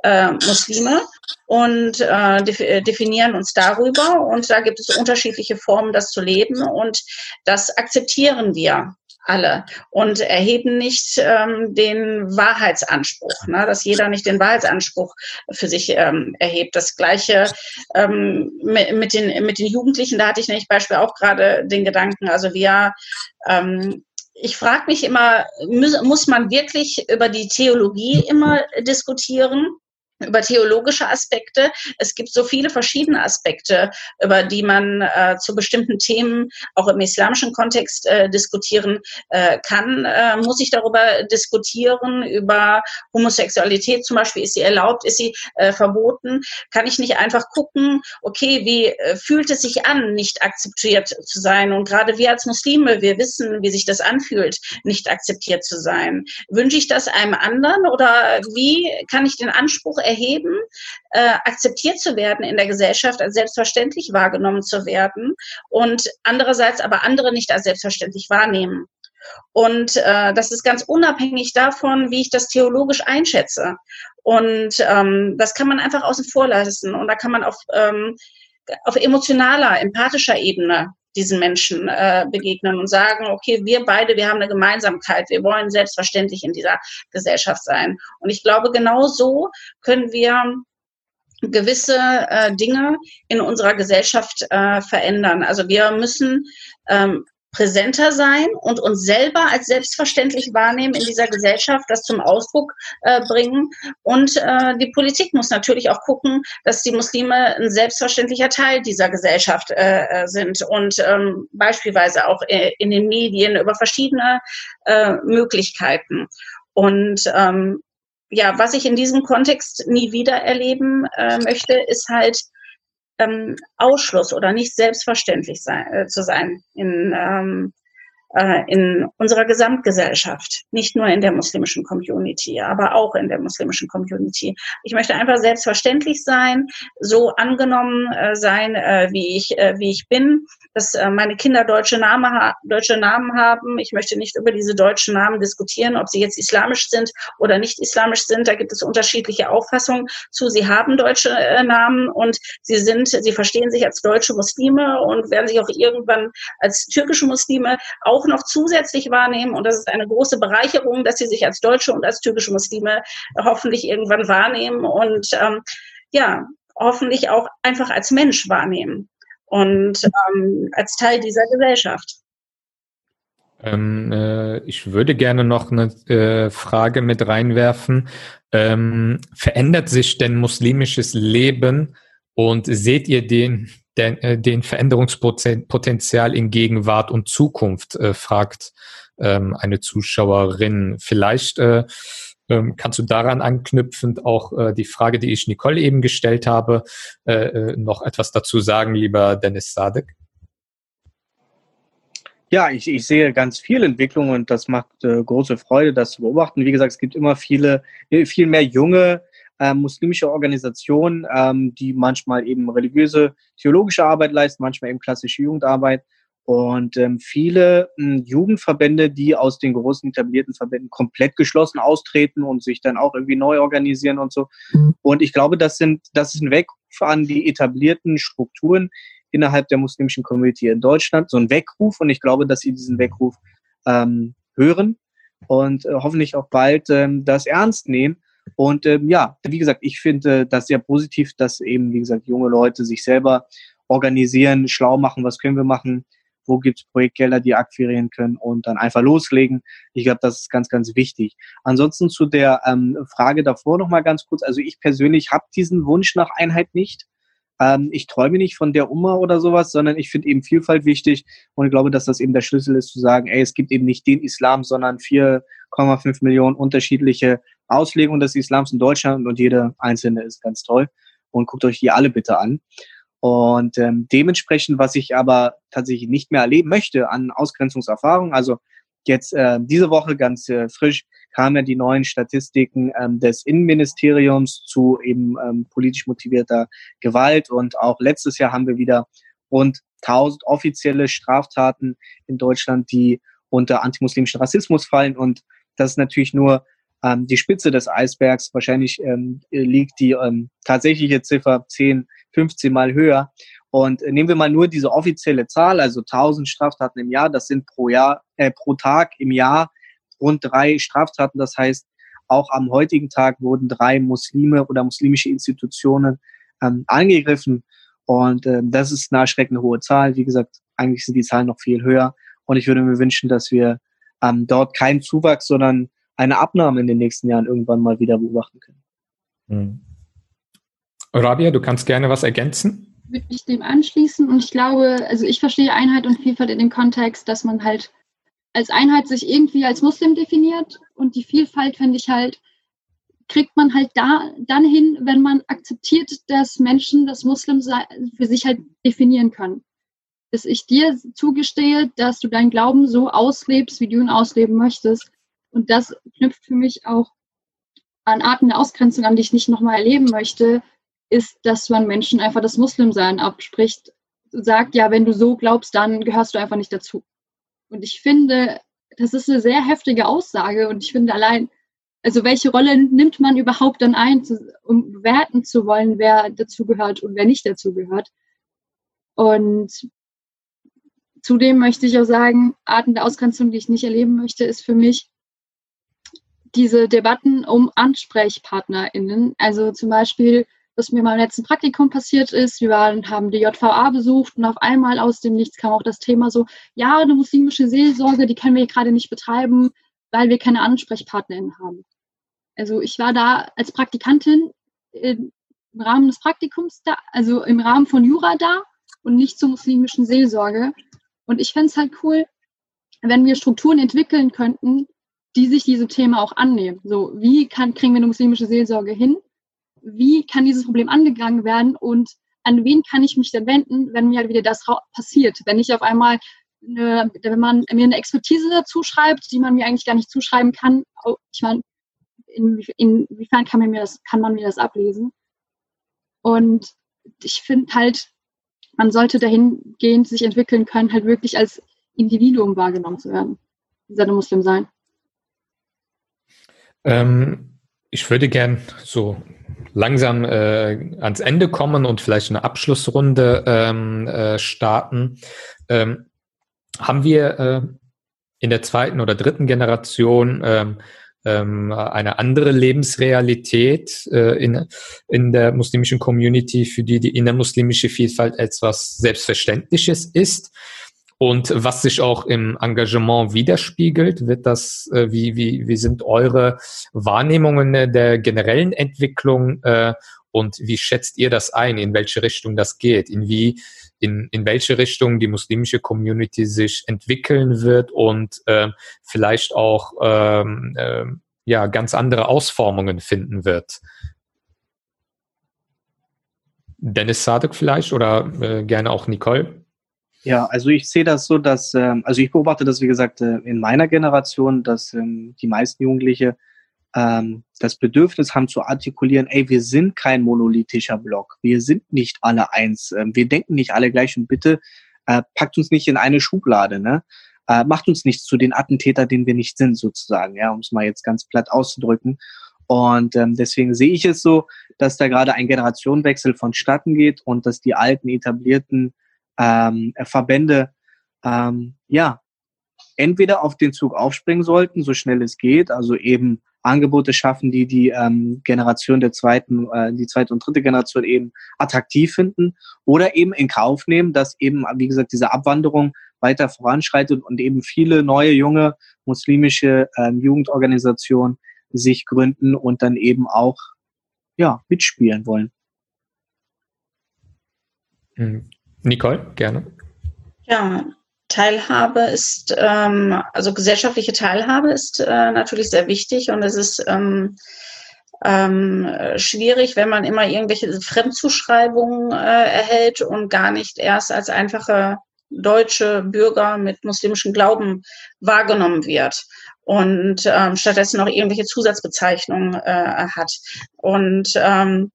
äh, Muslime und äh, definieren uns darüber. Und da gibt es unterschiedliche Formen, das zu leben. Und das akzeptieren wir alle und erheben nicht ähm, den Wahrheitsanspruch, ne? dass jeder nicht den Wahrheitsanspruch für sich ähm, erhebt. Das gleiche ähm, mit, mit, den, mit den Jugendlichen, da hatte ich nämlich Beispiel auch gerade den Gedanken, also wir ähm, ich frage mich immer, muss man wirklich über die Theologie immer diskutieren? Über theologische Aspekte. Es gibt so viele verschiedene Aspekte, über die man äh, zu bestimmten Themen auch im islamischen Kontext äh, diskutieren äh, kann. Äh, muss ich darüber diskutieren, über Homosexualität zum Beispiel, ist sie erlaubt, ist sie äh, verboten? Kann ich nicht einfach gucken, okay, wie äh, fühlt es sich an, nicht akzeptiert zu sein? Und gerade wir als Muslime, wir wissen, wie sich das anfühlt, nicht akzeptiert zu sein. Wünsche ich das einem anderen oder wie kann ich den Anspruch erheben, erheben, äh, akzeptiert zu werden in der Gesellschaft, als selbstverständlich wahrgenommen zu werden und andererseits aber andere nicht als selbstverständlich wahrnehmen. Und äh, das ist ganz unabhängig davon, wie ich das theologisch einschätze. Und ähm, das kann man einfach außen vor lassen. Und da kann man auf, ähm, auf emotionaler, empathischer Ebene diesen Menschen äh, begegnen und sagen, okay, wir beide, wir haben eine Gemeinsamkeit, wir wollen selbstverständlich in dieser Gesellschaft sein. Und ich glaube, genau so können wir gewisse äh, Dinge in unserer Gesellschaft äh, verändern. Also wir müssen ähm, präsenter sein und uns selber als selbstverständlich wahrnehmen in dieser Gesellschaft, das zum Ausdruck äh, bringen. Und äh, die Politik muss natürlich auch gucken, dass die Muslime ein selbstverständlicher Teil dieser Gesellschaft äh, äh sind und ähm, beispielsweise auch äh, in den Medien über verschiedene äh, Möglichkeiten. Und ähm, ja, was ich in diesem Kontext nie wieder erleben möchte, ist halt ähm, Ausschluss oder nicht selbstverständlich sein, äh, zu sein in, ähm, äh, in unserer Gesamtgesellschaft, nicht nur in der muslimischen Community, aber auch in der muslimischen Community. Ich möchte einfach selbstverständlich sein, so angenommen äh, sein, äh, wie ich wie ich bin, dass meine Kinder deutsche Namen deutsche Namen haben. Ich möchte nicht über diese deutschen Namen diskutieren, ob sie jetzt islamisch sind oder nicht islamisch sind. Da gibt es unterschiedliche Auffassungen zu. Sie haben deutsche Namen und sie sind, sie verstehen sich als deutsche Muslime und werden sich auch irgendwann als türkische Muslime auch noch zusätzlich wahrnehmen. Und das ist eine große Bereicherung, dass sie sich als deutsche und als türkische Muslime hoffentlich irgendwann wahrnehmen und ähm, ja, hoffentlich auch einfach als Mensch wahrnehmen und ähm, als Teil dieser Gesellschaft. Ähm, äh, ich würde gerne noch eine äh, Frage mit reinwerfen. Ähm, verändert sich denn muslimisches Leben und seht ihr den, den, äh, den Veränderungspotenzial in Gegenwart und Zukunft, äh, fragt ähm, eine Zuschauerin. Vielleicht äh, ähm, kannst du daran anknüpfend auch äh, die Frage, die ich Nicole eben gestellt habe, äh, äh noch etwas dazu sagen, lieber Dennis Sadek? Ja, ich, ich sehe ganz viel Entwicklung und das macht äh, große Freude, das zu beobachten. Wie gesagt, es gibt immer viele, äh, viel mehr junge äh, muslimische Organisationen, ähm, die manchmal eben religiöse, theologische Arbeit leisten, manchmal eben klassische Jugendarbeit. Und ähm, viele ähm, Jugendverbände, die aus den großen etablierten Verbänden komplett geschlossen austreten und sich dann auch irgendwie neu organisieren und so. Mhm. Und ich glaube, das sind, das ist ein Weckruf an die etablierten Strukturen, innerhalb der muslimischen Community in Deutschland, so ein Weckruf. Und ich glaube, dass sie diesen Weckruf ähm, hören und äh, hoffentlich auch bald ähm, das ernst nehmen. Und ähm, ja, wie gesagt, ich finde das sehr positiv, dass eben, wie gesagt, junge Leute sich selber organisieren, schlau machen, was können wir machen, wo gibt es Projektgelder, die akquirieren können und dann einfach loslegen. Ich glaube, das ist ganz, ganz wichtig. Ansonsten zu der ähm, Frage davor nochmal ganz kurz. Also ich persönlich habe diesen Wunsch nach Einheit nicht. Ähm, ich träume nicht von der Umma oder sowas, sondern ich finde eben Vielfalt wichtig und ich glaube, dass das eben der Schlüssel ist zu sagen, ey, es gibt eben nicht den Islam, sondern 4,5 Millionen unterschiedliche Auslegungen des Islams in Deutschland und jede einzelne ist ganz toll. Und guckt euch die alle bitte an. Und ähm, dementsprechend, was ich aber tatsächlich nicht mehr erleben möchte an Ausgrenzungserfahrungen, also jetzt äh, diese Woche ganz äh, frisch kamen ja die neuen Statistiken ähm, des Innenministeriums zu eben ähm, politisch motivierter Gewalt und auch letztes Jahr haben wir wieder rund 1000 offizielle Straftaten in Deutschland, die unter antimuslimischen Rassismus fallen und das ist natürlich nur ähm, die Spitze des Eisbergs. Wahrscheinlich ähm, liegt die ähm, tatsächliche Ziffer 10, 15 Mal höher. Und nehmen wir mal nur diese offizielle Zahl, also 1000 Straftaten im Jahr, das sind pro Jahr, äh, pro Tag im Jahr rund drei Straftaten. Das heißt, auch am heutigen Tag wurden drei Muslime oder muslimische Institutionen ähm, angegriffen. Und äh, das ist eine erschreckende hohe Zahl. Wie gesagt, eigentlich sind die Zahlen noch viel höher. Und ich würde mir wünschen, dass wir ähm, dort keinen Zuwachs, sondern eine Abnahme in den nächsten Jahren irgendwann mal wieder beobachten können. Mhm. Rabia, du kannst gerne was ergänzen würde mich dem anschließen und ich glaube, also ich verstehe Einheit und Vielfalt in dem Kontext, dass man halt als Einheit sich irgendwie als Muslim definiert und die Vielfalt finde ich halt, kriegt man halt da dann hin, wenn man akzeptiert, dass Menschen das Muslim für sich halt definieren können. Dass ich dir zugestehe, dass du deinen Glauben so auslebst, wie du ihn ausleben möchtest. Und das knüpft für mich auch an Arten der Ausgrenzung an, die ich nicht nochmal erleben möchte, ist, dass man Menschen einfach das Muslimsein abspricht, sagt, ja, wenn du so glaubst, dann gehörst du einfach nicht dazu. Und ich finde, das ist eine sehr heftige Aussage und ich finde allein, also welche Rolle nimmt man überhaupt dann ein, um bewerten zu wollen, wer dazugehört und wer nicht dazugehört? Und zudem möchte ich auch sagen, Arten der Ausgrenzung, die ich nicht erleben möchte, ist für mich diese Debatten um AnsprechpartnerInnen. Also zum Beispiel, was mir beim letzten Praktikum passiert ist. Wir waren, haben die JVA besucht und auf einmal aus dem Nichts kam auch das Thema so, ja, eine muslimische Seelsorge, die können wir gerade nicht betreiben, weil wir keine Ansprechpartnerin haben. Also ich war da als Praktikantin im Rahmen des Praktikums da, also im Rahmen von Jura da und nicht zur muslimischen Seelsorge. Und ich fände es halt cool, wenn wir Strukturen entwickeln könnten, die sich diesem Thema auch annehmen. So, wie kann, kriegen wir eine muslimische Seelsorge hin? Wie kann dieses Problem angegangen werden und an wen kann ich mich denn wenden, wenn mir wieder das passiert, wenn ich auf einmal eine, wenn man mir eine Expertise zuschreibt, die man mir eigentlich gar nicht zuschreiben kann, ich meine, in, inwiefern kann man mir das, kann man mir das ablesen? Und ich finde halt, man sollte dahingehend sich entwickeln können, halt wirklich als Individuum wahrgenommen zu werden. Seine Muslim sein. Ähm, ich würde gern so langsam äh, ans Ende kommen und vielleicht eine Abschlussrunde ähm, äh, starten. Ähm, haben wir äh, in der zweiten oder dritten Generation ähm, ähm, eine andere Lebensrealität äh, in, in der muslimischen Community, für die die innermuslimische Vielfalt etwas Selbstverständliches ist und was sich auch im Engagement widerspiegelt. Wird das, äh, wie, wie, wie sind eure Wahrnehmungen der generellen Entwicklung äh, und wie schätzt ihr das ein, in welche Richtung das geht, in wie in, in welche Richtung die muslimische Community sich entwickeln wird und äh, vielleicht auch ähm, äh, ja, ganz andere Ausformungen finden wird. Dennis Sadek vielleicht oder äh, gerne auch Nicole? Ja, also ich sehe das so, dass, ähm, also ich beobachte das, wie gesagt, äh, in meiner Generation, dass ähm, die meisten Jugendliche ähm, das Bedürfnis haben zu artikulieren, ey, wir sind kein monolithischer Block, wir sind nicht alle eins, äh, wir denken nicht alle gleich und bitte äh, packt uns nicht in eine Schublade, ne? Äh, macht uns nicht zu den Attentäter, den wir nicht sind, sozusagen, ja, um es mal jetzt ganz platt auszudrücken. Und ähm, deswegen sehe ich es so, dass da gerade ein Generationenwechsel vonstatten geht und dass die alten etablierten ähm, Verbände ähm, ja entweder auf den Zug aufspringen sollten, so schnell es geht, also eben Angebote schaffen, die die ähm, Generation der zweiten, äh, die zweite und dritte Generation eben attraktiv finden oder eben in Kauf nehmen, dass eben, wie gesagt, diese Abwanderung weiter voranschreitet und eben viele neue junge muslimische ähm, Jugendorganisationen sich gründen und dann eben auch ja mitspielen wollen. Nicole, gerne. Ja, Teilhabe ist, ähm, also gesellschaftliche Teilhabe ist äh, natürlich sehr wichtig und es ist ähm, ähm, schwierig, wenn man immer irgendwelche Fremdzuschreibungen äh, erhält und gar nicht erst als einfache deutsche Bürger mit muslimischem Glauben wahrgenommen wird und ähm, stattdessen noch irgendwelche Zusatzbezeichnungen äh, hat. Und ähm,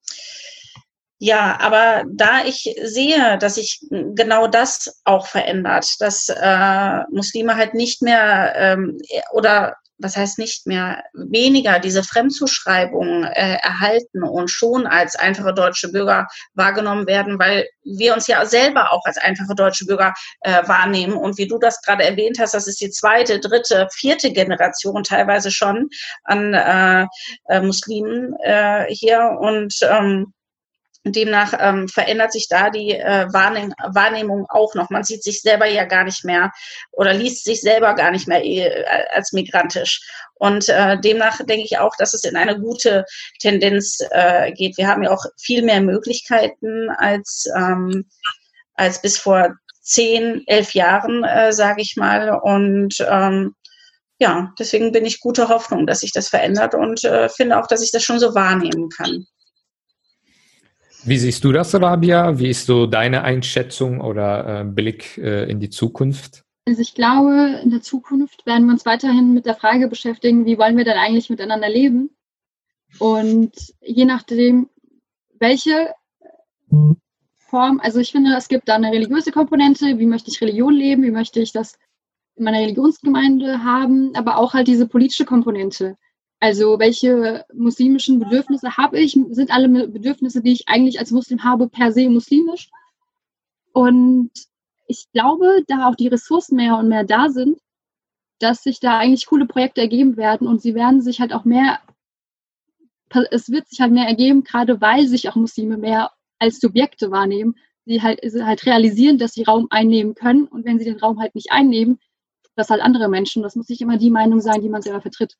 ja, aber da ich sehe, dass sich genau das auch verändert, dass äh, Muslime halt nicht mehr ähm, oder was heißt nicht mehr, weniger diese Fremdzuschreibung äh, erhalten und schon als einfache deutsche Bürger wahrgenommen werden, weil wir uns ja selber auch als einfache deutsche Bürger äh, wahrnehmen. Und wie du das gerade erwähnt hast, das ist die zweite, dritte, vierte Generation teilweise schon an äh, äh, Muslimen äh, hier. Und ähm, Demnach ähm, verändert sich da die äh, Wahrnehm Wahrnehmung auch noch. Man sieht sich selber ja gar nicht mehr oder liest sich selber gar nicht mehr äh, als migrantisch. Und äh, demnach denke ich auch, dass es in eine gute Tendenz äh, geht. Wir haben ja auch viel mehr Möglichkeiten als, ähm, als bis vor zehn, elf Jahren, äh, sage ich mal. Und ähm, ja, deswegen bin ich guter Hoffnung, dass sich das verändert und äh, finde auch, dass ich das schon so wahrnehmen kann. Wie siehst du das, Rabia? Wie ist so deine Einschätzung oder äh, Blick äh, in die Zukunft? Also ich glaube, in der Zukunft werden wir uns weiterhin mit der Frage beschäftigen, wie wollen wir denn eigentlich miteinander leben? Und je nachdem, welche Form, also ich finde, es gibt da eine religiöse Komponente, wie möchte ich Religion leben, wie möchte ich das in meiner Religionsgemeinde haben, aber auch halt diese politische Komponente. Also welche muslimischen Bedürfnisse habe ich? Sind alle Bedürfnisse, die ich eigentlich als Muslim habe, per se muslimisch? Und ich glaube, da auch die Ressourcen mehr und mehr da sind, dass sich da eigentlich coole Projekte ergeben werden und sie werden sich halt auch mehr, es wird sich halt mehr ergeben, gerade weil sich auch Muslime mehr als Subjekte wahrnehmen, sie halt, halt realisieren, dass sie Raum einnehmen können und wenn sie den Raum halt nicht einnehmen, das halt andere Menschen. Das muss nicht immer die Meinung sein, die man selber vertritt.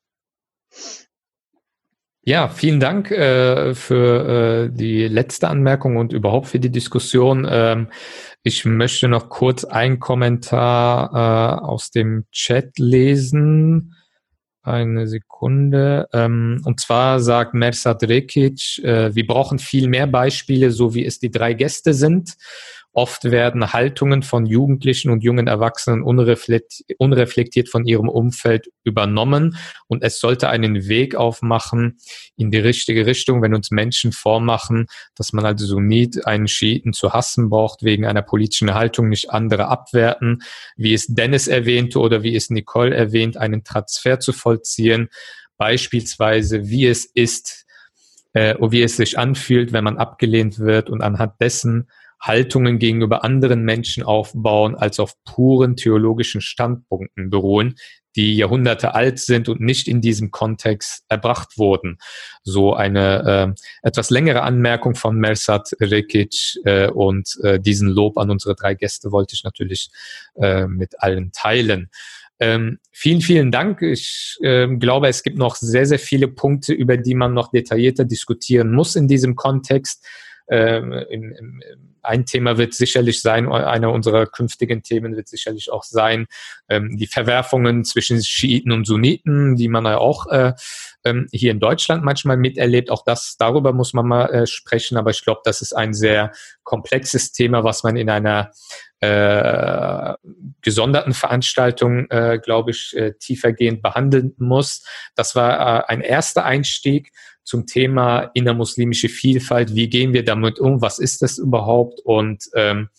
Ja, vielen Dank äh, für äh, die letzte Anmerkung und überhaupt für die Diskussion. Ähm, ich möchte noch kurz einen Kommentar äh, aus dem Chat lesen. Eine Sekunde. Ähm, und zwar sagt Mersat Rekic, äh, wir brauchen viel mehr Beispiele, so wie es die drei Gäste sind. Oft werden Haltungen von Jugendlichen und jungen Erwachsenen unreflektiert von ihrem Umfeld übernommen und es sollte einen Weg aufmachen in die richtige Richtung, wenn uns Menschen vormachen, dass man also Sunnit einen Schiiten zu hassen braucht wegen einer politischen Haltung, nicht andere abwerten, wie es Dennis erwähnte oder wie es Nicole erwähnt, einen Transfer zu vollziehen, beispielsweise wie es ist, äh, wie es sich anfühlt, wenn man abgelehnt wird und anhand dessen Haltungen gegenüber anderen Menschen aufbauen, als auf puren theologischen Standpunkten beruhen, die Jahrhunderte alt sind und nicht in diesem Kontext erbracht wurden. So eine äh, etwas längere Anmerkung von Mersat Rekic äh, und äh, diesen Lob an unsere drei Gäste wollte ich natürlich äh, mit allen teilen. Ähm, vielen, vielen Dank. Ich äh, glaube, es gibt noch sehr, sehr viele Punkte, über die man noch detaillierter diskutieren muss in diesem Kontext. Ähm, im, im, ein Thema wird sicherlich sein, einer unserer künftigen Themen wird sicherlich auch sein, ähm, die Verwerfungen zwischen Schiiten und Sunniten, die man ja auch äh, ähm, hier in Deutschland manchmal miterlebt. Auch das, darüber muss man mal äh, sprechen, aber ich glaube, das ist ein sehr komplexes Thema, was man in einer äh, gesonderten Veranstaltung, äh, glaube ich, äh, tiefergehend behandeln muss. Das war äh, ein erster Einstieg zum Thema innermuslimische Vielfalt. Wie gehen wir damit um? Was ist das überhaupt? Und ähm,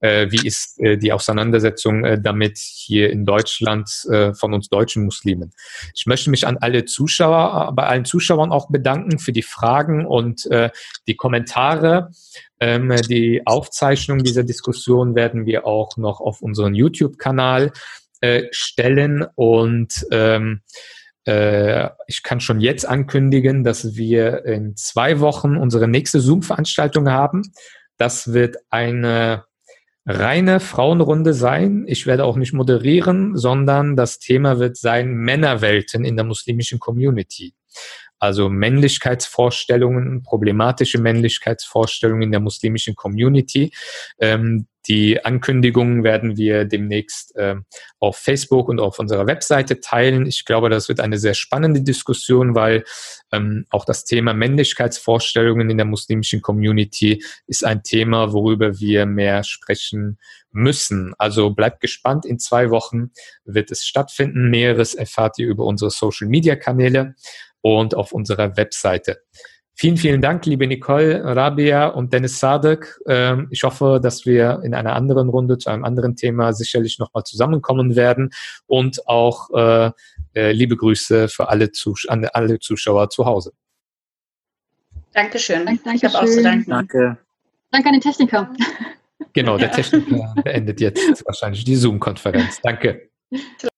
äh, wie ist äh, die Auseinandersetzung äh, damit hier in Deutschland äh, von uns deutschen Muslimen. Ich möchte mich an alle Zuschauer, bei allen Zuschauern auch bedanken für die Fragen und äh, die Kommentare. Ähm, die Aufzeichnung dieser Diskussion werden wir auch noch auf unseren YouTube-Kanal äh, stellen und ähm, äh, ich kann schon jetzt ankündigen, dass wir in zwei Wochen unsere nächste Zoom-Veranstaltung haben. Das wird eine reine Frauenrunde sein. Ich werde auch nicht moderieren, sondern das Thema wird sein Männerwelten in der muslimischen Community. Also Männlichkeitsvorstellungen, problematische Männlichkeitsvorstellungen in der muslimischen Community. Ähm, die Ankündigungen werden wir demnächst äh, auf Facebook und auf unserer Webseite teilen. Ich glaube, das wird eine sehr spannende Diskussion, weil ähm, auch das Thema Männlichkeitsvorstellungen in der muslimischen Community ist ein Thema, worüber wir mehr sprechen müssen. Also bleibt gespannt. In zwei Wochen wird es stattfinden. Näheres erfahrt ihr über unsere Social-Media-Kanäle und auf unserer Webseite. Vielen, vielen Dank, liebe Nicole, Rabia und Dennis Sadek. Ähm, ich hoffe, dass wir in einer anderen Runde zu einem anderen Thema sicherlich nochmal zusammenkommen werden und auch äh, äh, liebe Grüße für alle, Zus an alle Zuschauer zu Hause. Dankeschön. Dank, Dankeschön. Ich habe auch zu danken. Danke. Danke an den Techniker. Genau, der Techniker beendet jetzt wahrscheinlich die Zoom-Konferenz. Danke.